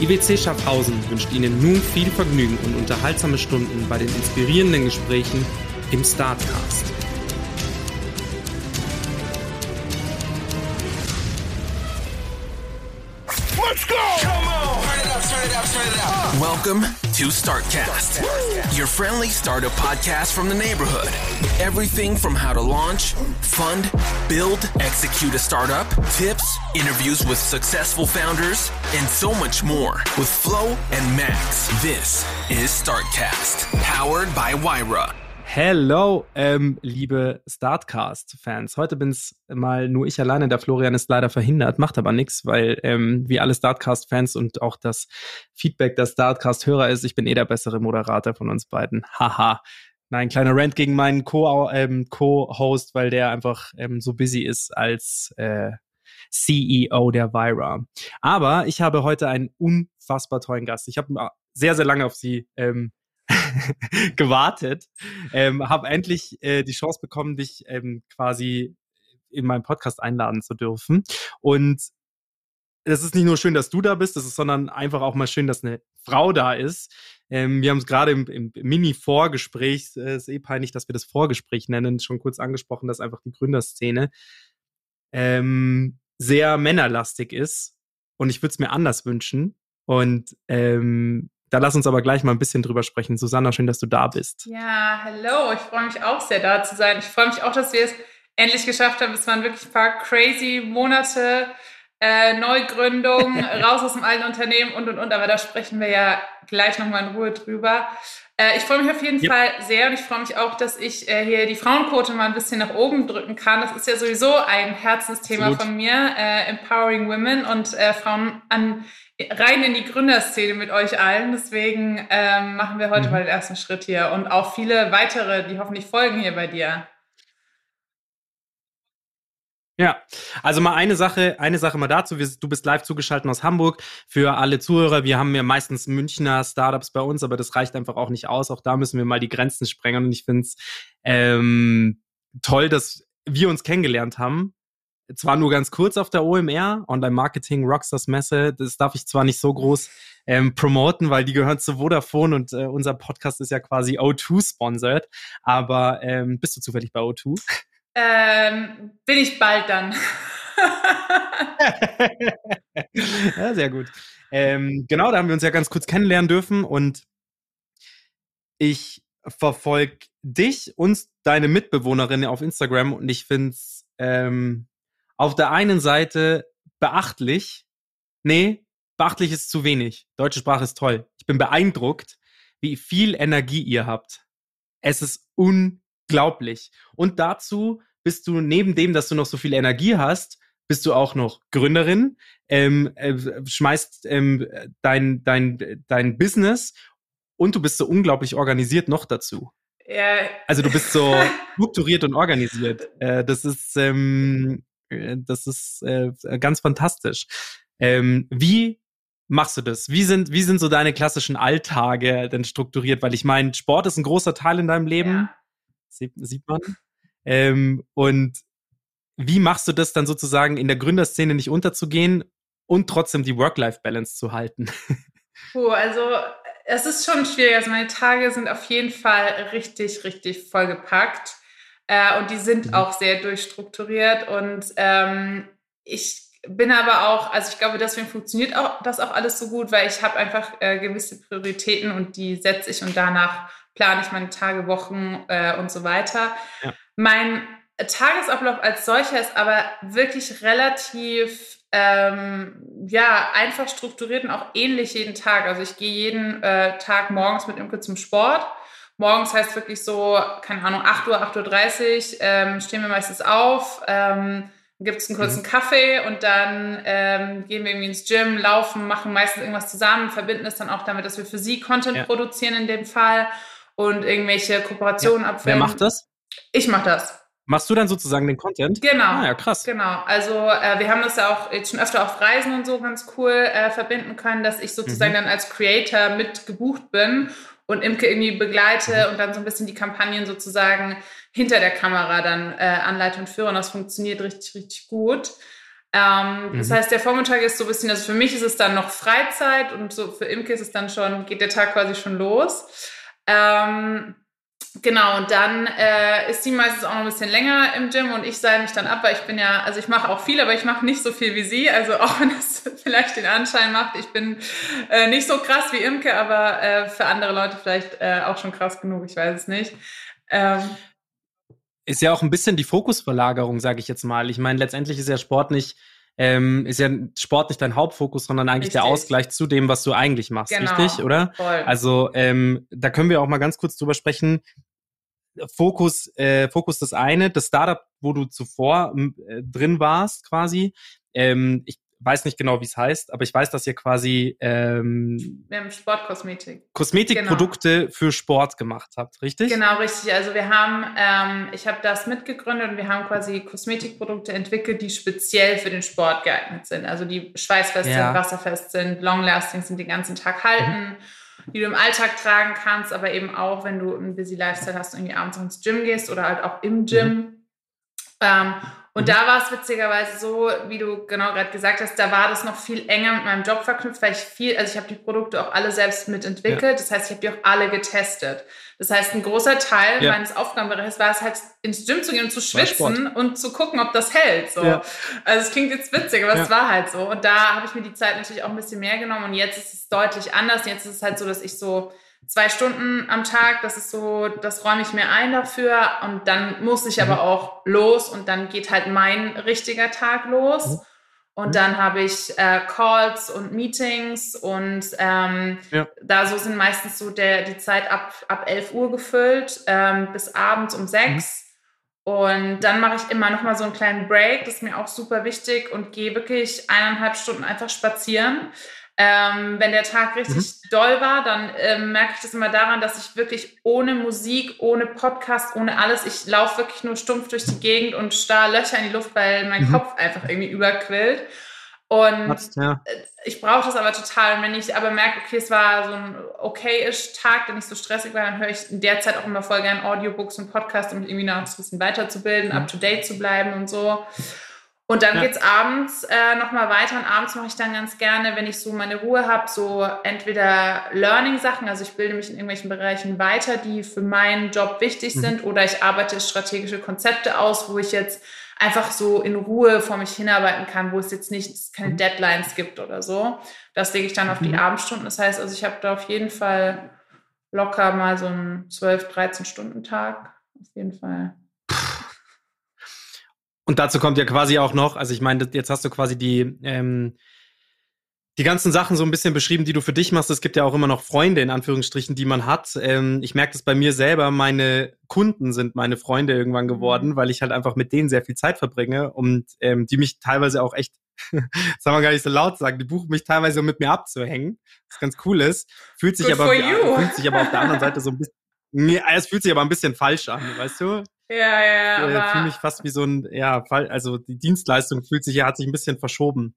IWC Schaffhausen wünscht Ihnen nun viel Vergnügen und unterhaltsame Stunden bei den inspirierenden Gesprächen im Startcast. Let's go! Welcome to Startcast, your friendly startup podcast from the neighborhood. Everything from how to launch, fund, build, execute a startup, tips, interviews with successful founders, and so much more with Flo and Max. This is Startcast, powered by Wyra. Hello, ähm, liebe Startcast-Fans. Heute bin's mal nur ich alleine. Der Florian ist leider verhindert, macht aber nichts, weil ähm, wie alle Startcast-Fans und auch das Feedback der Startcast-Hörer ist, ich bin eh der bessere Moderator von uns beiden. Haha. Nein, kleiner Rant gegen meinen Co- ähm, Co-Host, weil der einfach ähm, so busy ist als äh, CEO der Vira. Aber ich habe heute einen unfassbar tollen Gast. Ich habe sehr, sehr lange auf sie ähm, gewartet, ähm, habe endlich äh, die Chance bekommen, dich ähm, quasi in meinen Podcast einladen zu dürfen. Und es ist nicht nur schön, dass du da bist, es ist, sondern einfach auch mal schön, dass eine Frau da ist. Ähm, wir haben es gerade im, im Mini-Vorgespräch, es äh, ist eh peinlich, dass wir das Vorgespräch nennen, schon kurz angesprochen, dass einfach die Gründerszene ähm, sehr männerlastig ist. Und ich würde es mir anders wünschen. Und ähm, da lass uns aber gleich mal ein bisschen drüber sprechen. Susanna, schön, dass du da bist. Ja, hallo. Ich freue mich auch sehr, da zu sein. Ich freue mich auch, dass wir es endlich geschafft haben. Es waren wirklich ein paar crazy Monate, äh, Neugründung, raus aus dem alten Unternehmen und, und, und. Aber da sprechen wir ja gleich nochmal in Ruhe drüber. Äh, ich freue mich auf jeden yep. Fall sehr und ich freue mich auch, dass ich äh, hier die Frauenquote mal ein bisschen nach oben drücken kann. Das ist ja sowieso ein Herzensthema Absolut. von mir, äh, Empowering Women und äh, Frauen an rein in die Gründerszene mit euch allen. Deswegen ähm, machen wir heute mhm. mal den ersten Schritt hier und auch viele weitere, die hoffentlich folgen hier bei dir. Ja, also mal eine Sache, eine Sache mal dazu. Du bist live zugeschaltet aus Hamburg. Für alle Zuhörer, wir haben ja meistens Münchner Startups bei uns, aber das reicht einfach auch nicht aus. Auch da müssen wir mal die Grenzen sprengen. Und ich finde es ähm, toll, dass wir uns kennengelernt haben zwar nur ganz kurz auf der OMR, Online Marketing Rockstars Messe. Das darf ich zwar nicht so groß ähm, promoten, weil die gehören zu Vodafone und äh, unser Podcast ist ja quasi O2 sponsored. Aber ähm, bist du zufällig bei O2? Ähm, bin ich bald dann. ja, sehr gut. Ähm, genau, da haben wir uns ja ganz kurz kennenlernen dürfen und ich verfolge dich und deine Mitbewohnerin auf Instagram und ich finde es ähm, auf der einen Seite beachtlich. Nee, beachtlich ist zu wenig. Deutsche Sprache ist toll. Ich bin beeindruckt, wie viel Energie ihr habt. Es ist unglaublich. Und dazu bist du neben dem, dass du noch so viel Energie hast, bist du auch noch Gründerin, ähm, äh, schmeißt ähm, dein, dein, dein Business und du bist so unglaublich organisiert noch dazu. Ja. Also du bist so strukturiert und organisiert. Äh, das ist ähm, äh, das ist äh, ganz fantastisch. Ähm, wie machst du das? Wie sind, wie sind so deine klassischen Alltage denn strukturiert? Weil ich meine, Sport ist ein großer Teil in deinem Leben. Ja. Sieht, sieht man. Ähm, und wie machst du das dann sozusagen in der Gründerszene nicht unterzugehen und trotzdem die Work-Life-Balance zu halten? Puh, also es ist schon schwierig. Also meine Tage sind auf jeden Fall richtig, richtig vollgepackt. Äh, und die sind mhm. auch sehr durchstrukturiert. Und ähm, ich bin aber auch, also ich glaube, deswegen funktioniert auch das auch alles so gut, weil ich habe einfach äh, gewisse Prioritäten und die setze ich und danach plane ich meine Tage, Wochen äh, und so weiter. Ja. Mein Tagesablauf als solcher ist aber wirklich relativ ähm, ja, einfach strukturiert und auch ähnlich jeden Tag. Also ich gehe jeden äh, Tag morgens mit Imke zum Sport. Morgens heißt wirklich so, keine Ahnung, 8 Uhr, 8.30 Uhr ähm, stehen wir meistens auf. Ähm, gibt es einen kurzen mhm. Kaffee und dann ähm, gehen wir irgendwie ins Gym, laufen, machen meistens irgendwas zusammen, verbinden es dann auch damit, dass wir für sie Content ja. produzieren in dem Fall und irgendwelche Kooperationen ja. abfilmen. Wer macht das? Ich mache das. Machst du dann sozusagen den Content? Genau. Ah, ja, krass. Genau. Also äh, wir haben das ja auch jetzt schon öfter auf Reisen und so ganz cool äh, verbinden können, dass ich sozusagen mhm. dann als Creator mit gebucht bin und Imke irgendwie begleite mhm. und dann so ein bisschen die Kampagnen sozusagen hinter der Kamera dann äh, anleite und führe. Und das funktioniert richtig, richtig gut. Ähm, mhm. Das heißt, der Vormittag ist so ein bisschen, also für mich ist es dann noch Freizeit und so für Imke ist es dann schon, geht der Tag quasi schon los. Ähm, Genau, und dann äh, ist sie meistens auch noch ein bisschen länger im Gym und ich seile mich dann ab, weil ich bin ja, also ich mache auch viel, aber ich mache nicht so viel wie sie. Also auch wenn es vielleicht den Anschein macht, ich bin äh, nicht so krass wie Imke, aber äh, für andere Leute vielleicht äh, auch schon krass genug, ich weiß es nicht. Ähm, ist ja auch ein bisschen die Fokusverlagerung, sage ich jetzt mal. Ich meine, letztendlich ist ja Sport nicht ähm, ist ja Sport nicht dein Hauptfokus, sondern eigentlich richtig. der Ausgleich zu dem, was du eigentlich machst, genau. richtig, oder? Voll. Also ähm, da können wir auch mal ganz kurz drüber sprechen. Fokus, äh, Fokus das eine, das Startup, wo du zuvor äh, drin warst, quasi. Ähm, ich weiß nicht genau, wie es heißt, aber ich weiß, dass ihr quasi ähm, wir haben Sportkosmetik. Kosmetikprodukte genau. für Sport gemacht habt, richtig? Genau, richtig. Also wir haben, ähm, ich habe das mitgegründet und wir haben quasi Kosmetikprodukte entwickelt, die speziell für den Sport geeignet sind. Also die schweißfest ja. sind, wasserfest sind, long-lasting sind, den ganzen Tag halten. Mhm die du im Alltag tragen kannst, aber eben auch, wenn du einen busy Lifestyle hast und irgendwie abends ins Gym gehst oder halt auch im Gym. Mhm. Ähm, und mhm. da war es witzigerweise so, wie du genau gerade gesagt hast, da war das noch viel enger mit meinem Job verknüpft, weil ich viel, also ich habe die Produkte auch alle selbst mitentwickelt. Ja. Das heißt, ich habe die auch alle getestet. Das heißt, ein großer Teil ja. meines Aufgabenbereichs war es halt, ins Gym zu gehen und zu schwitzen und zu gucken, ob das hält. So. Ja. Also es klingt jetzt witzig, aber es war halt so. Und da habe ich mir die Zeit natürlich auch ein bisschen mehr genommen und jetzt ist es deutlich anders. Jetzt ist es halt so, dass ich so zwei Stunden am Tag, das ist so, das räume ich mir ein dafür und dann muss ich mhm. aber auch los und dann geht halt mein richtiger Tag los. Und mhm. dann habe ich äh, Calls und Meetings und ähm, ja. da so sind meistens so der, die Zeit ab, ab 11 Uhr gefüllt ähm, bis abends um 6. Mhm. Und dann mache ich immer noch mal so einen kleinen Break, das ist mir auch super wichtig und gehe wirklich eineinhalb Stunden einfach spazieren. Ähm, wenn der Tag richtig mhm. doll war, dann ähm, merke ich das immer daran, dass ich wirklich ohne Musik, ohne Podcast, ohne alles, ich laufe wirklich nur stumpf durch die Gegend und starr Löcher in die Luft, weil mein mhm. Kopf einfach irgendwie überquillt. Und Hat's, ja. Äh, ich brauche das aber total. Und wenn ich aber merke, okay, es war so ein okay-ish Tag, der nicht so stressig war, dann höre ich in der Zeit auch immer voll gerne Audiobooks und Podcasts, um mich irgendwie noch ein bisschen weiterzubilden, mhm. up-to-date zu bleiben und so. Und dann ja. geht's abends äh, nochmal weiter und abends mache ich dann ganz gerne, wenn ich so meine Ruhe habe, so entweder Learning-Sachen, also ich bilde mich in irgendwelchen Bereichen weiter, die für meinen Job wichtig mhm. sind, oder ich arbeite strategische Konzepte aus, wo ich jetzt einfach so in Ruhe vor mich hinarbeiten kann, wo es jetzt nicht keine mhm. Deadlines gibt oder so. Das lege ich dann auf die mhm. Abendstunden. Das heißt, also ich habe da auf jeden Fall locker mal so einen 12, 13 Stunden Tag. Auf jeden Fall. Und dazu kommt ja quasi auch noch, also ich meine, jetzt hast du quasi die, ähm, die ganzen Sachen so ein bisschen beschrieben, die du für dich machst. Es gibt ja auch immer noch Freunde, in Anführungsstrichen, die man hat. Ähm, ich merke das bei mir selber, meine Kunden sind meine Freunde irgendwann mhm. geworden, weil ich halt einfach mit denen sehr viel Zeit verbringe und ähm, die mich teilweise auch echt, soll man gar nicht so laut sagen, die buchen mich teilweise, um mit mir abzuhängen, was ganz cool ist. Fühlt sich, aber, fühlt sich aber auf der anderen Seite so ein bisschen, es fühlt sich aber ein bisschen falsch an, weißt du? Ja, ja, ja. Ich fühle mich fast wie so ein, ja, also die Dienstleistung fühlt sich ja, hat sich ein bisschen verschoben.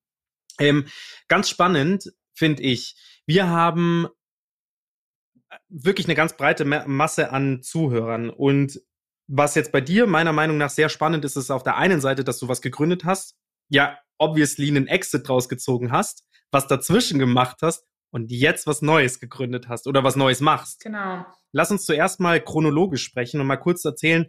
Ähm, ganz spannend finde ich. Wir haben wirklich eine ganz breite Masse an Zuhörern und was jetzt bei dir meiner Meinung nach sehr spannend ist, ist auf der einen Seite, dass du was gegründet hast, ja, obviously einen Exit rausgezogen hast, was dazwischen gemacht hast und jetzt was Neues gegründet hast oder was Neues machst. Genau. Lass uns zuerst mal chronologisch sprechen und mal kurz erzählen,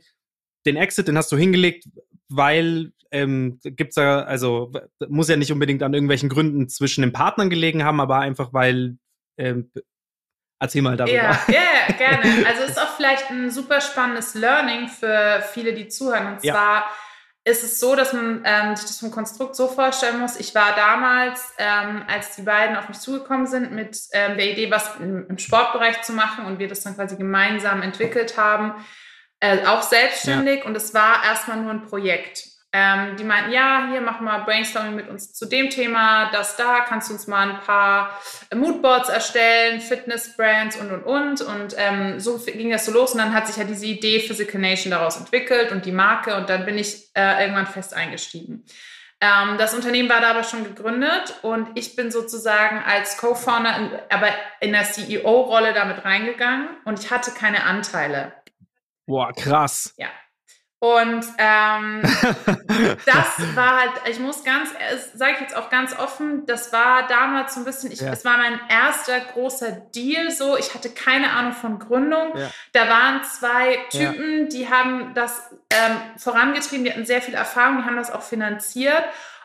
den Exit, den hast du hingelegt, weil ähm, gibt's da, also muss ja nicht unbedingt an irgendwelchen Gründen zwischen den Partnern gelegen haben, aber einfach weil ähm, Erzähl mal darüber. Ja, ja, gerne. Also ist auch vielleicht ein super spannendes Learning für viele, die zuhören. Und Ja. zwar ist es so, dass man ähm, sich das vom Konstrukt so vorstellen muss. Ich war damals, ähm, als die beiden auf mich zugekommen sind, mit ähm, der Idee, was im, im Sportbereich zu machen und wir das dann quasi gemeinsam entwickelt haben, äh, auch selbstständig. Und es war erstmal nur ein Projekt. Ähm, die meinten, ja, hier machen wir Brainstorming mit uns zu dem Thema, das da, kannst du uns mal ein paar Moodboards erstellen, Fitnessbrands und und und. Und ähm, so ging das so los. Und dann hat sich ja diese Idee Physical Nation daraus entwickelt und die Marke. Und dann bin ich äh, irgendwann fest eingestiegen. Ähm, das Unternehmen war da aber schon gegründet und ich bin sozusagen als Co-Founder, aber in der CEO-Rolle damit reingegangen und ich hatte keine Anteile. Boah, krass. Ja. Und ähm, das war halt, ich muss ganz, sage ich jetzt auch ganz offen, das war damals so ein bisschen, ich, Ja. es war mein erster großer Deal so, ich hatte keine Ahnung von Gründung. Ja. Da waren zwei Typen, die haben das ähm, vorangetrieben, die hatten sehr viel Erfahrung, die haben das auch finanziert.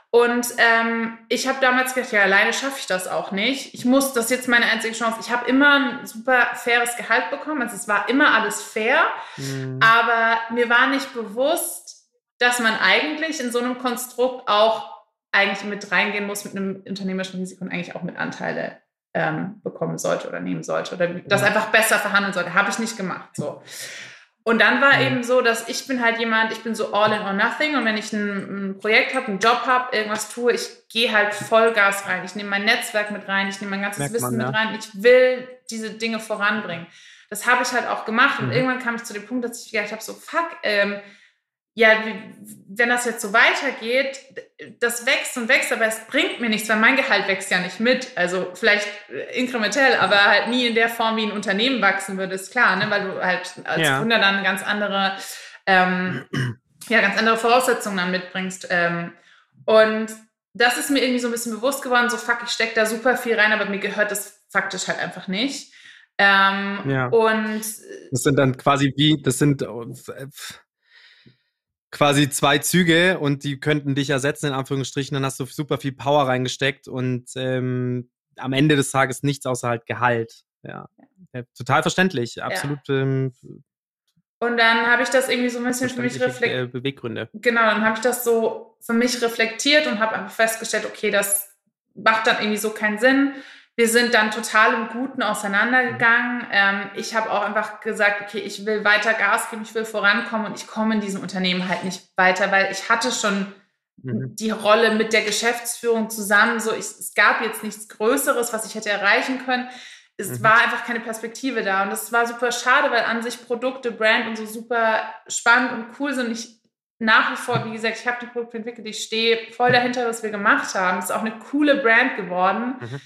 Und ähm, ich habe damals gedacht, ja, alleine schaffe ich das auch nicht. Ich muss, das ist jetzt meine einzige Chance. Ich habe immer ein super faires Gehalt bekommen. Also es war immer alles fair. Mhm. Aber mir war nicht bewusst, dass man eigentlich in so einem Konstrukt auch eigentlich mit reingehen muss mit einem unternehmerischen Risiko und eigentlich auch mit Anteile ähm, bekommen sollte oder nehmen sollte oder das einfach besser verhandeln sollte. Habe ich nicht gemacht. So. Und dann war Ja. eben so, dass ich bin halt jemand, ich bin so all in or nothing und wenn ich ein, ein Projekt habe, einen Job habe, irgendwas tue, ich gehe halt Vollgas rein. Ich nehme mein Netzwerk mit rein, ich nehme mein ganzes Merkt Wissen man, mit rein. Ich will diese Dinge voranbringen. Das habe ich halt auch gemacht und Mhm. irgendwann kam ich zu dem Punkt, dass ich gedacht habe, so fuck, ähm, ja, wenn das jetzt so weitergeht, das wächst und wächst, aber es bringt mir nichts, weil mein Gehalt wächst ja nicht mit. Also vielleicht äh, inkrementell, aber halt nie in der Form, wie ein Unternehmen wachsen würde, ist klar, ne? weil du halt als Ja. Gründer dann ganz andere, ähm, ja, ganz andere Voraussetzungen dann mitbringst. Ähm, und das ist mir irgendwie so ein bisschen bewusst geworden, so fuck, ich stecke da super viel rein, aber mir gehört das faktisch halt einfach nicht. Ähm, Ja. Und Das sind dann quasi wie, das sind äh, quasi zwei Züge und die könnten dich ersetzen, in Anführungsstrichen. Dann hast du super viel Power reingesteckt und ähm, am Ende des Tages nichts außer halt Gehalt. Ja. ja total verständlich. Absolut ähm, Und dann habe ich das irgendwie so ein bisschen für mich reflektiert. äh, Beweggründe. Genau, dann habe ich das so für mich reflektiert und habe einfach festgestellt, okay, das macht dann irgendwie so keinen Sinn. Wir sind dann total im Guten auseinandergegangen. Ähm, ich habe auch einfach gesagt, okay, ich will weiter Gas geben, ich will vorankommen und ich komme in diesem Unternehmen halt nicht weiter, weil ich hatte schon Mhm. die Rolle mit der Geschäftsführung zusammen. So, ich, es gab jetzt nichts Größeres, was ich hätte erreichen können. Es Mhm. war einfach keine Perspektive da. Und das war super schade, weil an sich Produkte, Brand und so super spannend und cool sind. Ich nach wie vor, wie gesagt, ich habe die Produkte entwickelt, ich stehe voll dahinter, was wir gemacht haben. Es ist auch eine coole Brand geworden. Mhm.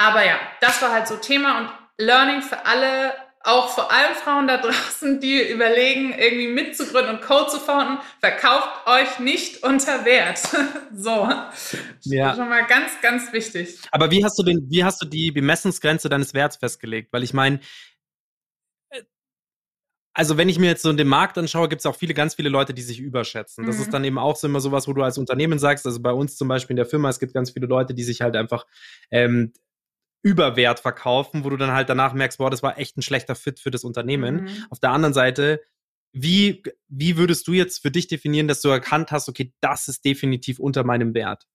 Aber ja, das war halt so Thema und Learning für alle, auch vor allem Frauen da draußen, die überlegen, irgendwie mitzugründen und Code zu founden, verkauft euch nicht unter Wert. so. Ja. Schon mal ganz, ganz wichtig. Aber wie hast du den, wie hast du die Bemessungsgrenze deines Werts festgelegt? Weil ich meine, äh, also wenn ich mir jetzt so den Markt anschaue, gibt es auch viele, ganz viele Leute, die sich überschätzen. Das Mhm. ist dann eben auch so immer sowas, wo du als Unternehmen sagst, also bei uns zum Beispiel in der Firma, es gibt ganz viele Leute, die sich halt einfach ähm, Überwert verkaufen, wo du dann halt danach merkst, boah, das war echt ein schlechter Fit für das Unternehmen. Mhm. Auf der anderen Seite, wie, wie würdest du jetzt für dich definieren, dass du erkannt hast, okay, das ist definitiv unter meinem Wert?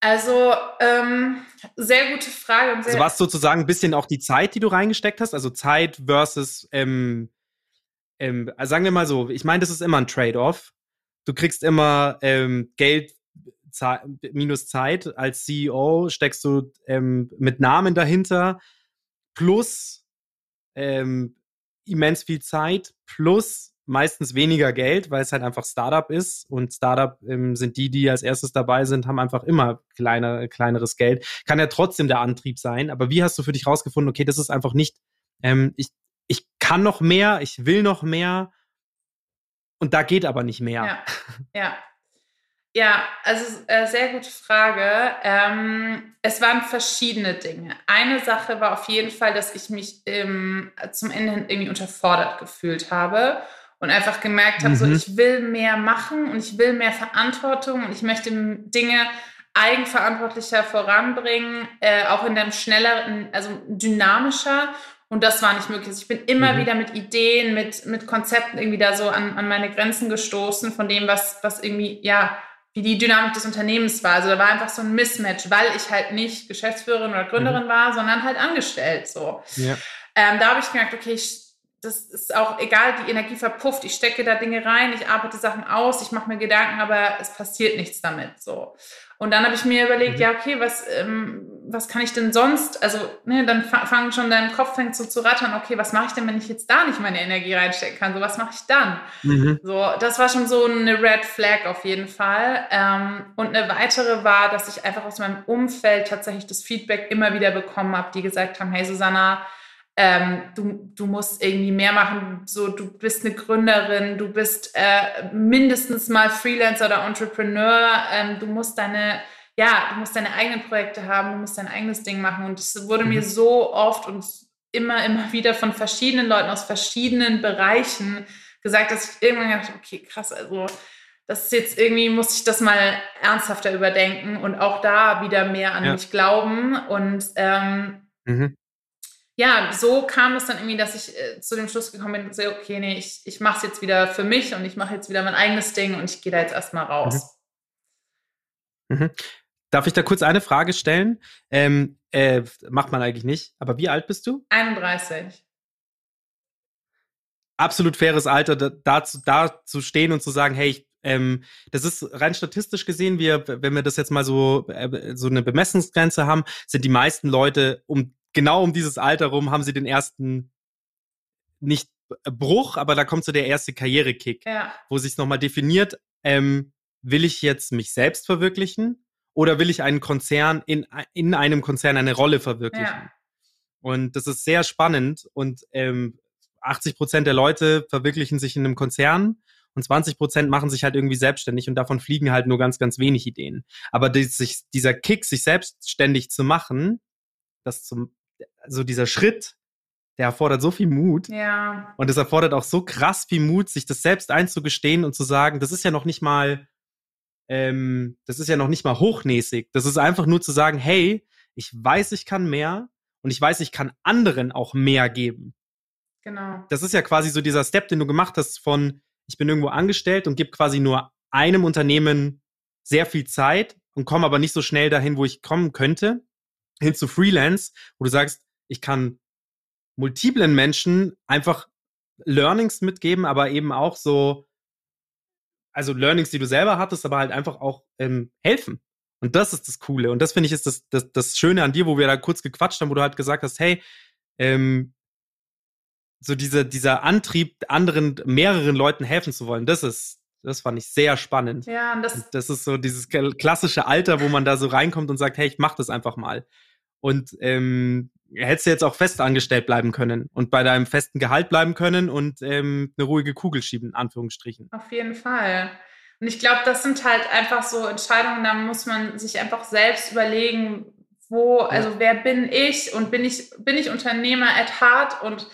Also, ähm, sehr gute Frage. Und sehr, Also war es sozusagen ein bisschen auch die Zeit, die du reingesteckt hast? Also Zeit versus, ähm, ähm, also sagen wir mal so, ich meine, das ist immer ein Trade-off. Du kriegst immer ähm, Geld Zei- minus Zeit. Als CEO steckst du ähm, mit Namen dahinter plus ähm, immens viel Zeit plus meistens weniger Geld, weil es halt einfach Startup ist und Startup ähm, sind die, die als erstes dabei sind, haben einfach immer kleiner, kleineres Geld. Kann ja trotzdem der Antrieb sein, aber wie hast du für dich rausgefunden, okay, das ist einfach nicht, ähm, ich, ich kann noch mehr, ich will noch mehr und da geht aber nicht mehr. Ja, ja. Ja, also äh, sehr gute Frage. Ähm, es waren verschiedene Dinge. Eine Sache war auf jeden Fall, dass ich mich ähm, zum Ende hin irgendwie unterfordert gefühlt habe und einfach gemerkt habe, so Mhm. ich will mehr machen und ich will mehr Verantwortung und ich möchte Dinge eigenverantwortlicher voranbringen, äh, auch in einem schnelleren, also dynamischer. Und das war nicht möglich. Also ich bin immer Mhm. wieder mit Ideen, mit, mit Konzepten irgendwie da so an, an meine Grenzen gestoßen von dem, was, was irgendwie, ja, wie die Dynamik des Unternehmens war. Also da war einfach so ein Mismatch, weil ich halt nicht Geschäftsführerin oder Gründerin war, sondern halt angestellt so. Ja. Ähm, da habe ich gemerkt, okay, ich, das ist auch egal, die Energie verpufft. Ich stecke da Dinge rein, ich arbeite Sachen aus, ich mache mir Gedanken, aber es passiert nichts damit. So. Und dann habe ich mir überlegt, Mhm. ja, okay, was, ähm, was kann ich denn sonst? Also, ne, dann fa- fangen schon dein Kopf fängt so zu rattern, okay, was mache ich denn, wenn ich jetzt da nicht meine Energie reinstecken kann? So, was mache ich dann? Mhm. So, das war schon so eine Red Flag auf jeden Fall. Ähm, und eine weitere war, dass ich einfach aus meinem Umfeld tatsächlich das Feedback immer wieder bekommen habe, die gesagt haben, hey Susanna, ähm, du, du musst irgendwie mehr machen, so du bist eine Gründerin, du bist äh, mindestens mal Freelancer oder Entrepreneur, ähm, du musst deine, ja, du musst deine eigenen Projekte haben, du musst dein eigenes Ding machen. Und es wurde mir Mhm. so oft und immer, immer wieder von verschiedenen Leuten aus verschiedenen Bereichen gesagt, dass ich irgendwann gedacht habe, okay, krass, also das ist jetzt irgendwie, muss ich das mal ernsthafter überdenken und auch da wieder mehr an Ja. mich glauben. Und ähm, Mhm. Ja, so kam es dann irgendwie, dass ich äh, zu dem Schluss gekommen bin, so, okay, nee, ich, ich mache es jetzt wieder für mich und ich mache jetzt wieder mein eigenes Ding und ich gehe da jetzt erstmal raus. Mhm. Darf ich da kurz eine Frage stellen? Ähm, äh, macht man eigentlich nicht. Aber wie alt bist du? 31. Absolut faires Alter, da, da, zu, da zu stehen und zu sagen, hey, ich, ähm, das ist rein statistisch gesehen, wir, wenn wir das jetzt mal so, äh, so eine Bemessungsgrenze haben, sind die meisten Leute um genau um dieses Alter rum, haben sie den ersten nicht Bruch, aber da kommt so der erste Karrierekick. Ja, wo sich nochmal definiert, ähm, will ich jetzt mich selbst verwirklichen oder will ich einen Konzern in, in einem Konzern eine Rolle verwirklichen? Ja. Und das ist sehr spannend und ähm, 80 Prozent der Leute verwirklichen sich in einem Konzern und 20 Prozent machen sich halt irgendwie selbstständig und davon fliegen halt nur ganz, ganz wenig Ideen. Aber dies, sich, dieser Kick, sich selbstständig zu machen, das zum, also dieser Schritt, der erfordert so viel Mut. ja, Und es erfordert auch so krass viel Mut, sich das selbst einzugestehen und zu sagen, das ist ja noch nicht mal, ähm, das ist ja noch nicht mal hochnäsig. Das ist einfach nur zu sagen, hey, ich weiß, ich kann mehr und ich weiß, ich kann anderen auch mehr geben. genau. Das ist ja quasi so dieser Step, den du gemacht hast von, ich bin irgendwo angestellt und gebe quasi nur einem Unternehmen sehr viel Zeit und komme aber nicht so schnell dahin, wo ich kommen könnte, hin zu Freelance, wo du sagst, ich kann multiplen Menschen einfach Learnings mitgeben, aber eben auch so, also Learnings, die du selber hattest, aber halt einfach auch ähm, helfen. Und das ist das Coole. Und das finde ich ist das, das, das Schöne an dir, wo wir da kurz gequatscht haben, wo du halt gesagt hast, hey, ähm, so diese, dieser Antrieb, anderen, mehreren Leuten helfen zu wollen, das ist, das fand ich sehr spannend. Ja, und das, Und das ist so dieses kl- klassische Alter, wo man da so reinkommt und sagt, hey, ich mach das einfach mal. Und ähm, hättest du jetzt auch fest angestellt bleiben können und bei deinem festen Gehalt bleiben können und ähm, eine ruhige Kugel schieben, in Anführungsstrichen. Auf jeden Fall. Und ich glaube, das sind halt einfach so Entscheidungen, da muss man sich einfach selbst überlegen, wo, also wer bin ich und bin ich, bin ich Unternehmer at heart und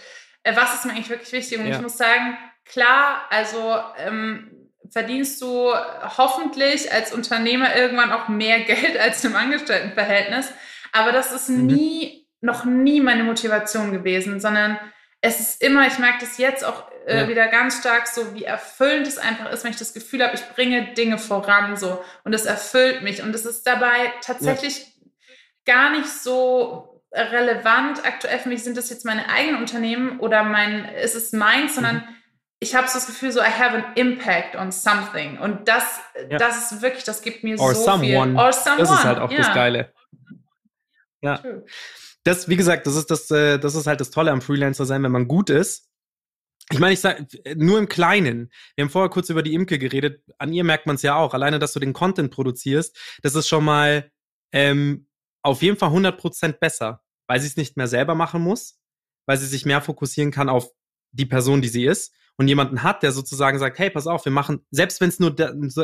äh, was ist mir eigentlich wirklich wichtig? Und Ja. ich muss sagen, klar, also ähm, verdienst du hoffentlich als Unternehmer irgendwann auch mehr Geld als im Angestelltenverhältnis. Aber das ist Mhm. Noch nie meine Motivation gewesen, sondern es ist immer, ich merke das jetzt auch äh, Ja. wieder ganz stark so, wie erfüllend es einfach ist, wenn ich das Gefühl habe, ich bringe Dinge voran so und es erfüllt mich und es ist dabei tatsächlich gar nicht so relevant. Aktuell für mich sind das jetzt meine eigenen Unternehmen oder mein, ist es meins, sondern Mhm. ich habe so das Gefühl, so I have an impact on something und das, Ja. das ist wirklich, das gibt mir Or so someone. viel. Or someone. Das ist halt auch ja. das Geile. Ja. True. Das, wie gesagt, das ist das, äh, das ist halt das Tolle am Freelancer sein, wenn man gut ist. Ich meine, ich sag, nur im Kleinen. Wir haben vorher kurz über die Imke geredet. An ihr merkt man es ja auch. Alleine, dass du den Content produzierst, das ist schon mal ähm, auf jeden Fall 100% besser, weil sie es nicht mehr selber machen muss, weil sie sich mehr fokussieren kann auf die Person, die sie ist und jemanden hat, der sozusagen sagt, hey, pass auf, wir machen, selbst wenn es nur,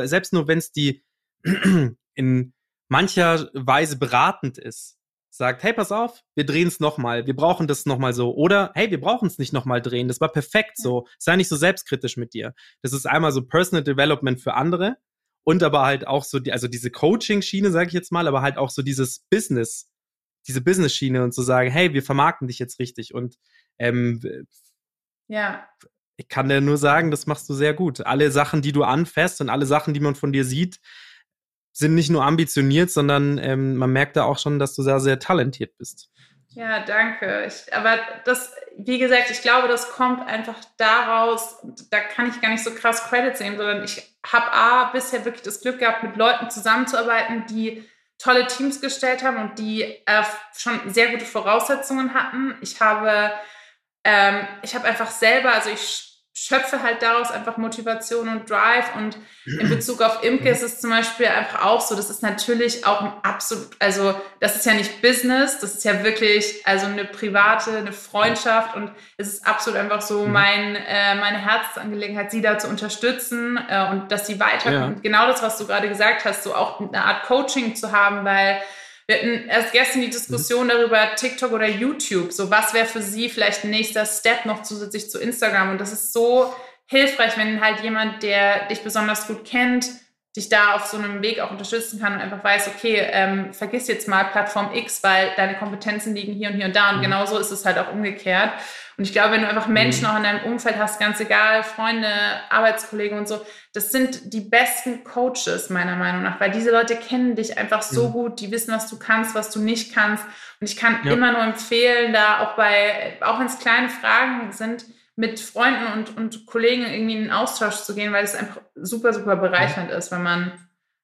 selbst nur wenn es die in mancher Weise beratend ist, sagt, hey, pass auf, wir drehen es nochmal, wir brauchen das nochmal so. Oder, hey, wir brauchen es nicht nochmal drehen, das war perfekt so. Sei nicht so selbstkritisch mit dir. Das ist einmal so Personal Development für andere und aber halt auch so, die, also diese Coaching-Schiene, sage ich jetzt mal, aber halt auch so dieses Business, diese Business-Schiene und zu sagen, hey, wir vermarkten dich jetzt richtig und ähm, Ja, ich kann dir nur sagen, das machst du sehr gut. Alle Sachen, die du anfasst und alle Sachen, die man von dir sieht, sind nicht nur ambitioniert, sondern ähm, man merkt da auch schon, dass du sehr, sehr talentiert bist. Ja, danke. Ich, aber das, wie gesagt, ich glaube, das kommt einfach daraus, da kann ich gar nicht so krass Credits nehmen, sondern ich habe A, bisher wirklich das Glück gehabt, mit Leuten zusammenzuarbeiten, die tolle Teams gestellt haben und die äh, schon sehr gute Voraussetzungen hatten. Ich habe, ähm, ich habe einfach selber, also ich schöpfe halt daraus einfach Motivation und Drive und in Bezug auf Imke ist es zum Beispiel einfach auch so, das ist natürlich auch ein absolut, also das ist ja nicht Business, das ist ja wirklich also eine private, eine Freundschaft und es ist absolut einfach so Mhm. mein, äh, meine Herzensangelegenheit, sie da zu unterstützen äh, und dass sie weiterkommt. Ja. Genau das, was du gerade gesagt hast, so auch eine Art Coaching zu haben, weil wir hatten erst gestern die Diskussion darüber, TikTok oder YouTube. So, was wäre für Sie vielleicht ein nächster Step noch zusätzlich zu Instagram? Und das ist so hilfreich, wenn halt jemand, der dich besonders gut kennt, dich da auf so einem Weg auch unterstützen kann und einfach weiß, okay, ähm, vergiss jetzt mal Plattform X, weil deine Kompetenzen liegen hier und hier und da. Und genauso ist es halt auch umgekehrt. Und ich glaube, wenn du einfach Menschen auch in deinem Umfeld hast, ganz egal, Freunde, Arbeitskollegen und so, das sind die besten Coaches, meiner Meinung nach, weil diese Leute kennen dich einfach so Mhm. gut, die wissen, was du kannst, was du nicht kannst. Und ich kann Ja. immer nur empfehlen, da auch bei, auch wenn es kleine Fragen sind, mit Freunden und, und Kollegen irgendwie in den Austausch zu gehen, weil es einfach super, super bereichernd ist, wenn man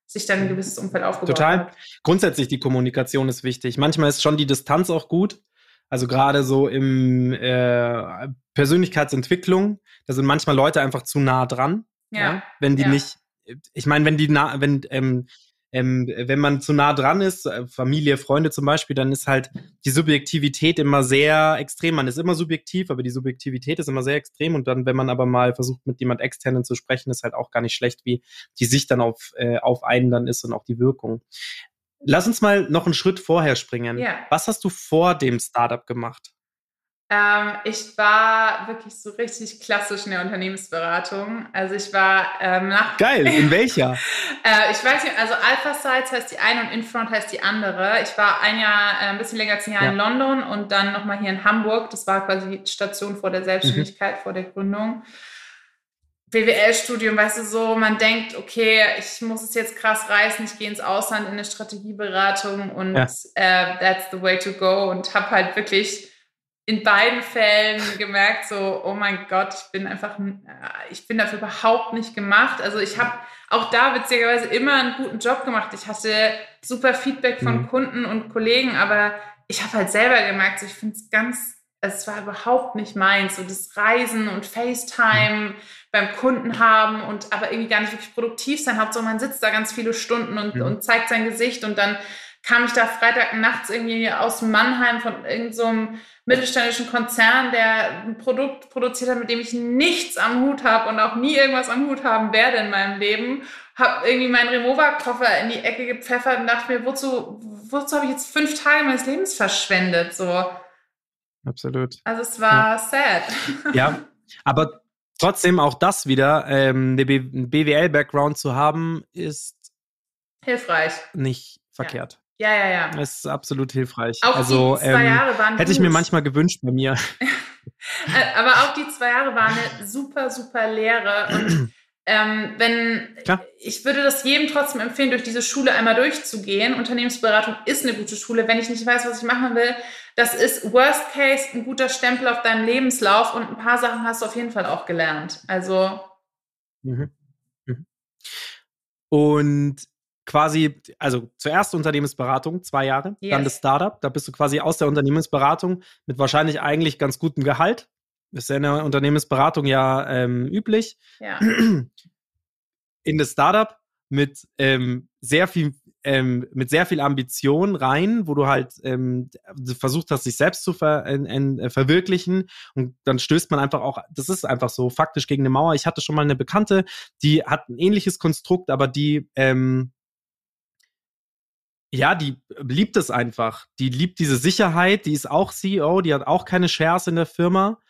sich dann ein gewisses Umfeld aufgebaut Total. hat. Grundsätzlich die Kommunikation ist wichtig. Manchmal ist schon die Distanz auch gut. Also gerade so im äh, Persönlichkeitsentwicklung, da sind manchmal Leute einfach zu nah dran. Ja. Wenn die ja. nicht, ich meine, wenn die nah, wenn, ähm, ähm, wenn man zu nah dran ist, äh, Familie, Freunde zum Beispiel, dann ist halt die Subjektivität immer sehr extrem. Man ist immer subjektiv, aber die Subjektivität ist immer sehr extrem. Und dann, wenn man aber mal versucht, mit jemand externen zu sprechen, ist halt auch gar nicht schlecht, wie die Sicht dann auf, äh, auf einen dann ist und auch die Wirkung. Lass uns mal noch einen Schritt vorher springen. Ja. Was hast du vor dem Startup gemacht? Ähm, ich war wirklich so richtig klassisch in der Unternehmensberatung. Also ich war ähm, nach Geil, in welcher? Äh, ich weiß nicht, also Alpha Sites heißt die eine und Infront heißt die andere. Ich war ein Jahr, äh, ein bisschen länger als ein Jahr Ja. in London und dann nochmal hier in Hamburg. Das war quasi die Station vor der Selbstständigkeit, Mhm. vor der Gründung. BWL-Studium, weißt du, so, man denkt, okay, ich muss es jetzt krass reißen, ich gehe ins Ausland in eine Strategieberatung und Ja. äh, that's the way to go und habe halt wirklich in beiden Fällen gemerkt, so, oh mein Gott, ich bin einfach, äh, ich bin dafür überhaupt nicht gemacht. Also ich habe auch da witzigerweise immer einen guten Job gemacht. Ich hatte super Feedback von Mhm. Kunden und Kollegen, aber ich habe halt selber gemerkt, so, ich finde es ganz, es war überhaupt nicht meins. So das Reisen und FaceTime beim Kunden haben und aber irgendwie gar nicht wirklich produktiv sein. Hauptsache man sitzt da ganz viele Stunden und, Mhm. und zeigt sein Gesicht und dann kam ich da Freitag nachts irgendwie aus Mannheim von irgendeinem so mittelständischen Konzern, der ein Produkt produziert hat, mit dem ich nichts am Hut habe und auch nie irgendwas am Hut haben werde in meinem Leben. Habe irgendwie meinen Remover-Koffer in die Ecke gepfeffert und dachte mir, wozu, wozu habe ich jetzt fünf Tage meines Lebens verschwendet? So. Absolut. Also es war sad. Ja, aber trotzdem auch das wieder, ähm, BWL-Background zu haben, ist Hilfreich. nicht verkehrt. Ja, ja, ja. Es ist absolut hilfreich. Auch also die zwei ähm, Jahre waren hätte ich gut. mir manchmal gewünscht bei mir. Äh, Aber auch die zwei Jahre waren eine super, super Lehre. Und ähm, wenn Klar. ich würde das jedem trotzdem empfehlen, durch diese Schule einmal durchzugehen. Unternehmensberatung ist eine gute Schule. Wenn ich nicht weiß, was ich machen will, das ist Worst Case ein guter Stempel auf deinem Lebenslauf und ein paar Sachen hast du auf jeden Fall auch gelernt. Also Mhm. Mhm. Und quasi, also zuerst Unternehmensberatung, zwei Jahre, Yes. dann das Startup. Da bist du quasi aus der Unternehmensberatung mit wahrscheinlich eigentlich ganz gutem Gehalt. Ist ja in der Unternehmensberatung ja ähm, üblich. ja, In das Startup mit ähm, sehr viel ähm, mit sehr viel Ambition rein, wo du halt ähm, versucht hast, sich selbst zu ver en, en, äh, verwirklichen und dann stößt man einfach auch, das ist einfach so faktisch gegen eine Mauer. Ich hatte schon mal eine Bekannte, die hat ein ähnliches Konstrukt, aber die ähm, Ja, die liebt es einfach. Die liebt diese Sicherheit. Die ist auch CEO. Die hat auch keine Shares in der Firma.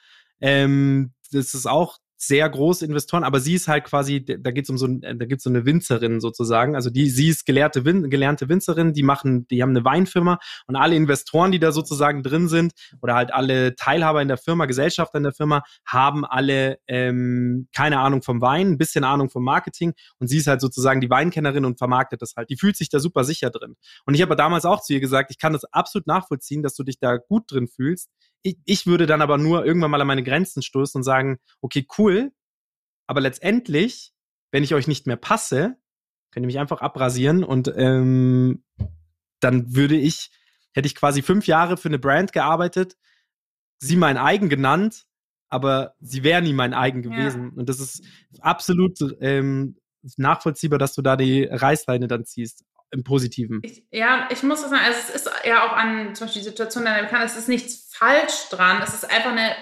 Ähm, das ist auch sehr große Investoren, aber sie ist halt quasi, da geht es um so, da gibt es so eine Winzerin sozusagen. Also die, sie ist gelehrte, gelernte Winzerin, die machen, die haben eine Weinfirma und alle Investoren, die da sozusagen drin sind, oder halt alle Teilhaber in der Firma, Gesellschafter in der Firma, haben alle ähm, keine Ahnung vom Wein, ein bisschen Ahnung vom Marketing und sie ist halt sozusagen die Weinkennerin und vermarktet das halt. Die fühlt sich da super sicher drin. Und ich habe damals auch zu ihr gesagt, ich kann das absolut nachvollziehen, dass du dich da gut drin fühlst ich, ich würde dann aber nur irgendwann mal an meine Grenzen stoßen und sagen, okay, cool, aber letztendlich, wenn ich euch nicht mehr passe, könnt ihr mich einfach abrasieren und ähm, dann würde ich, hätte ich quasi fünf Jahre für eine Brand gearbeitet, sie mein eigen genannt, aber sie wäre nie mein eigen gewesen. Ja. Und das ist absolut ähm, nachvollziehbar, dass du da die Reißleine dann ziehst im Positiven. Ich, ja, ich muss sagen, also es ist ja auch an zum Beispiel die Situation deiner Bekannten, es ist nichts falsch dran. Es ist einfach eine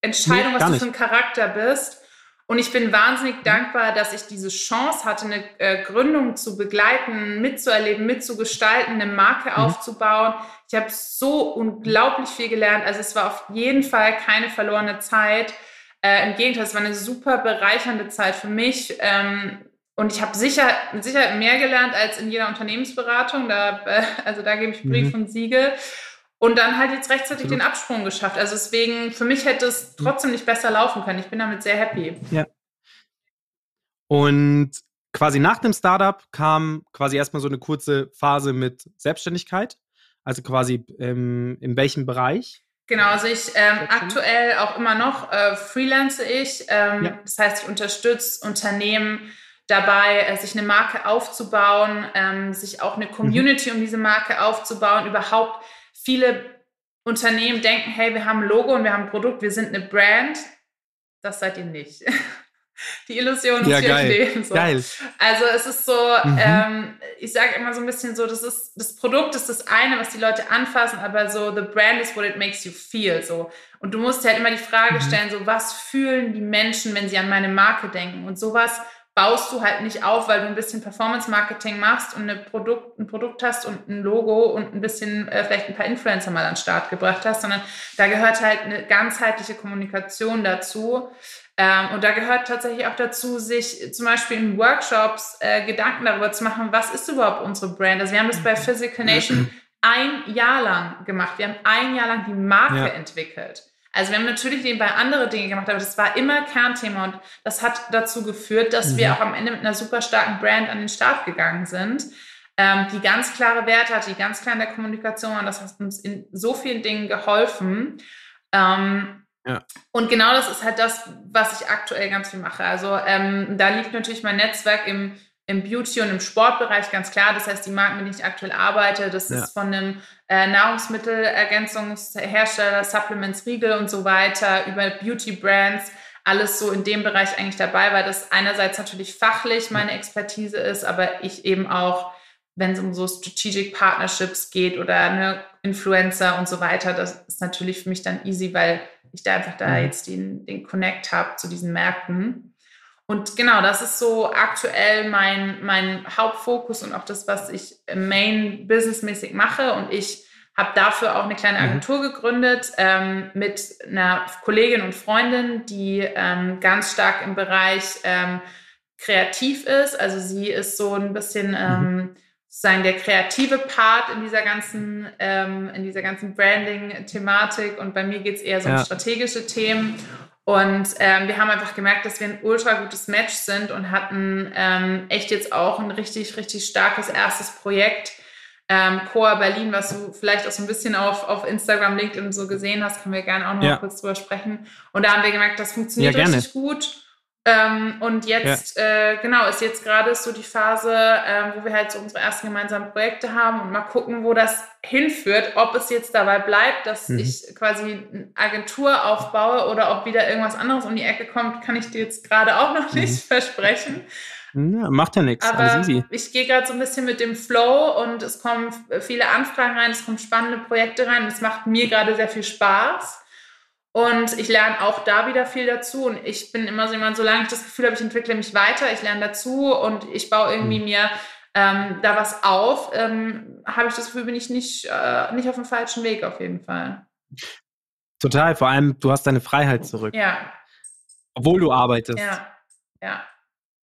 Entscheidung, nee, was du für ein Charakter bist. Und ich bin wahnsinnig mhm. dankbar, dass ich diese Chance hatte, eine äh, Gründung zu begleiten, mitzuerleben, mitzugestalten, eine Marke mhm. aufzubauen. Ich habe so unglaublich viel gelernt. Also es war auf jeden Fall keine verlorene Zeit. Äh, Im Gegenteil, es war eine super bereichernde Zeit für mich. Ähm, und ich habe sicher, mit Sicherheit mehr gelernt als in jeder Unternehmensberatung. Da, äh, also da gebe ich Brief mhm. und Siegel. Und dann halt jetzt rechtzeitig den Absprung geschafft. Also deswegen, für mich hätte es mhm. trotzdem nicht besser laufen können. Ich bin damit sehr happy. Ja. Und quasi nach dem Startup kam quasi erstmal so eine kurze Phase mit Selbstständigkeit. Also quasi ähm, in welchem Bereich? Genau, also ich ähm, aktuell auch immer noch äh, freelance ich. Ähm, ja. Das heißt, ich unterstütze Unternehmen dabei, äh, sich eine Marke aufzubauen, ähm, sich auch eine Community mhm. um diese Marke aufzubauen. Überhaupt viele Unternehmen denken, hey, wir haben ein Logo und wir haben ein Produkt, wir sind eine Brand. Das seid ihr nicht. Die Illusion ist ja, geil. So. geil. Also es ist so, mhm. ähm, ich sage immer so ein bisschen so, das ist das Produkt ist das eine, was die Leute anfassen, aber so the brand is what it makes you feel. So und du musst halt immer die Frage mhm. stellen, so was fühlen die Menschen, wenn sie an meine Marke denken und sowas baust du halt nicht auf, weil du ein bisschen Performance-Marketing machst und Produkt, ein Produkt hast und ein Logo und ein bisschen äh, vielleicht ein paar Influencer mal an den Start gebracht hast, sondern da gehört halt eine ganzheitliche Kommunikation dazu. Ähm, und da gehört tatsächlich auch dazu, sich zum Beispiel in Workshops äh, Gedanken darüber zu machen, was ist überhaupt unsere Brand. Also wir haben das bei Physical Nation ein Jahr lang gemacht. Wir haben ein Jahr lang die Marke ja. entwickelt. Also wir haben natürlich nebenbei andere Dinge gemacht, aber das war immer Kernthema und das hat dazu geführt, dass mhm. wir auch am Ende mit einer super starken Brand an den Start gegangen sind, ähm, die ganz klare Werte hat, die ganz klar in der Kommunikation und das hat uns in so vielen Dingen geholfen. Ähm, ja. Und genau das ist halt das, was ich aktuell ganz viel mache. Also ähm, da liegt natürlich mein Netzwerk im im Beauty- und im Sportbereich ganz klar. Das heißt, die Marken, mit denen ich aktuell arbeite, das ja. ist von einem äh, Nahrungsmittelergänzungshersteller, Supplements, Riegel und so weiter, über Beauty-Brands, alles so in dem Bereich eigentlich dabei, weil das einerseits natürlich fachlich meine Expertise ist, aber ich eben auch, wenn es um so Strategic Partnerships geht oder eine Influencer und so weiter, das ist natürlich für mich dann easy, weil ich da einfach da mhm. jetzt den, den Connect habe zu diesen Märkten. Und genau, das ist so aktuell mein, mein Hauptfokus und auch das, was ich main businessmäßig mache. Und ich habe dafür auch eine kleine mhm. Agentur gegründet ähm, mit einer Kollegin und Freundin, die ähm, ganz stark im Bereich ähm, kreativ ist. Also sie ist so ein bisschen mhm. ähm, sozusagen der kreative Part in dieser ganzen, ähm, in dieser ganzen Branding-Thematik. Und bei mir geht es eher so ja. um strategische Themen. Und ähm, wir haben einfach gemerkt, dass wir ein ultra gutes Match sind und hatten ähm, echt jetzt auch ein richtig, richtig starkes erstes Projekt. Ähm, Coa Berlin, was du vielleicht auch so ein bisschen auf, auf Instagram, LinkedIn so gesehen hast, können wir gerne auch noch ja. mal kurz drüber sprechen. Und da haben wir gemerkt, das funktioniert ja, richtig gut. Ähm, und jetzt, ja. äh, genau, ist jetzt gerade so die Phase, äh, wo wir halt so unsere ersten gemeinsamen Projekte haben und mal gucken, wo das hinführt, ob es jetzt dabei bleibt, dass mhm. ich quasi eine Agentur aufbaue oder ob wieder irgendwas anderes um die Ecke kommt, kann ich dir jetzt gerade auch noch nicht mhm. versprechen. Ja, macht ja nichts, easy. Ich gehe gerade so ein bisschen mit dem Flow und es kommen viele Anfragen rein, es kommen spannende Projekte rein. Es macht mir gerade sehr viel Spaß. Und ich lerne auch da wieder viel dazu. Und ich bin immer so jemand, solange ich das Gefühl habe, ich entwickle mich weiter, ich lerne dazu und ich baue irgendwie mhm. mir ähm, da was auf, ähm, habe ich das Gefühl, bin ich nicht, äh, nicht auf dem falschen Weg auf jeden Fall. Total, vor allem, du hast deine Freiheit zurück. Ja. Obwohl du arbeitest. Ja. Ja.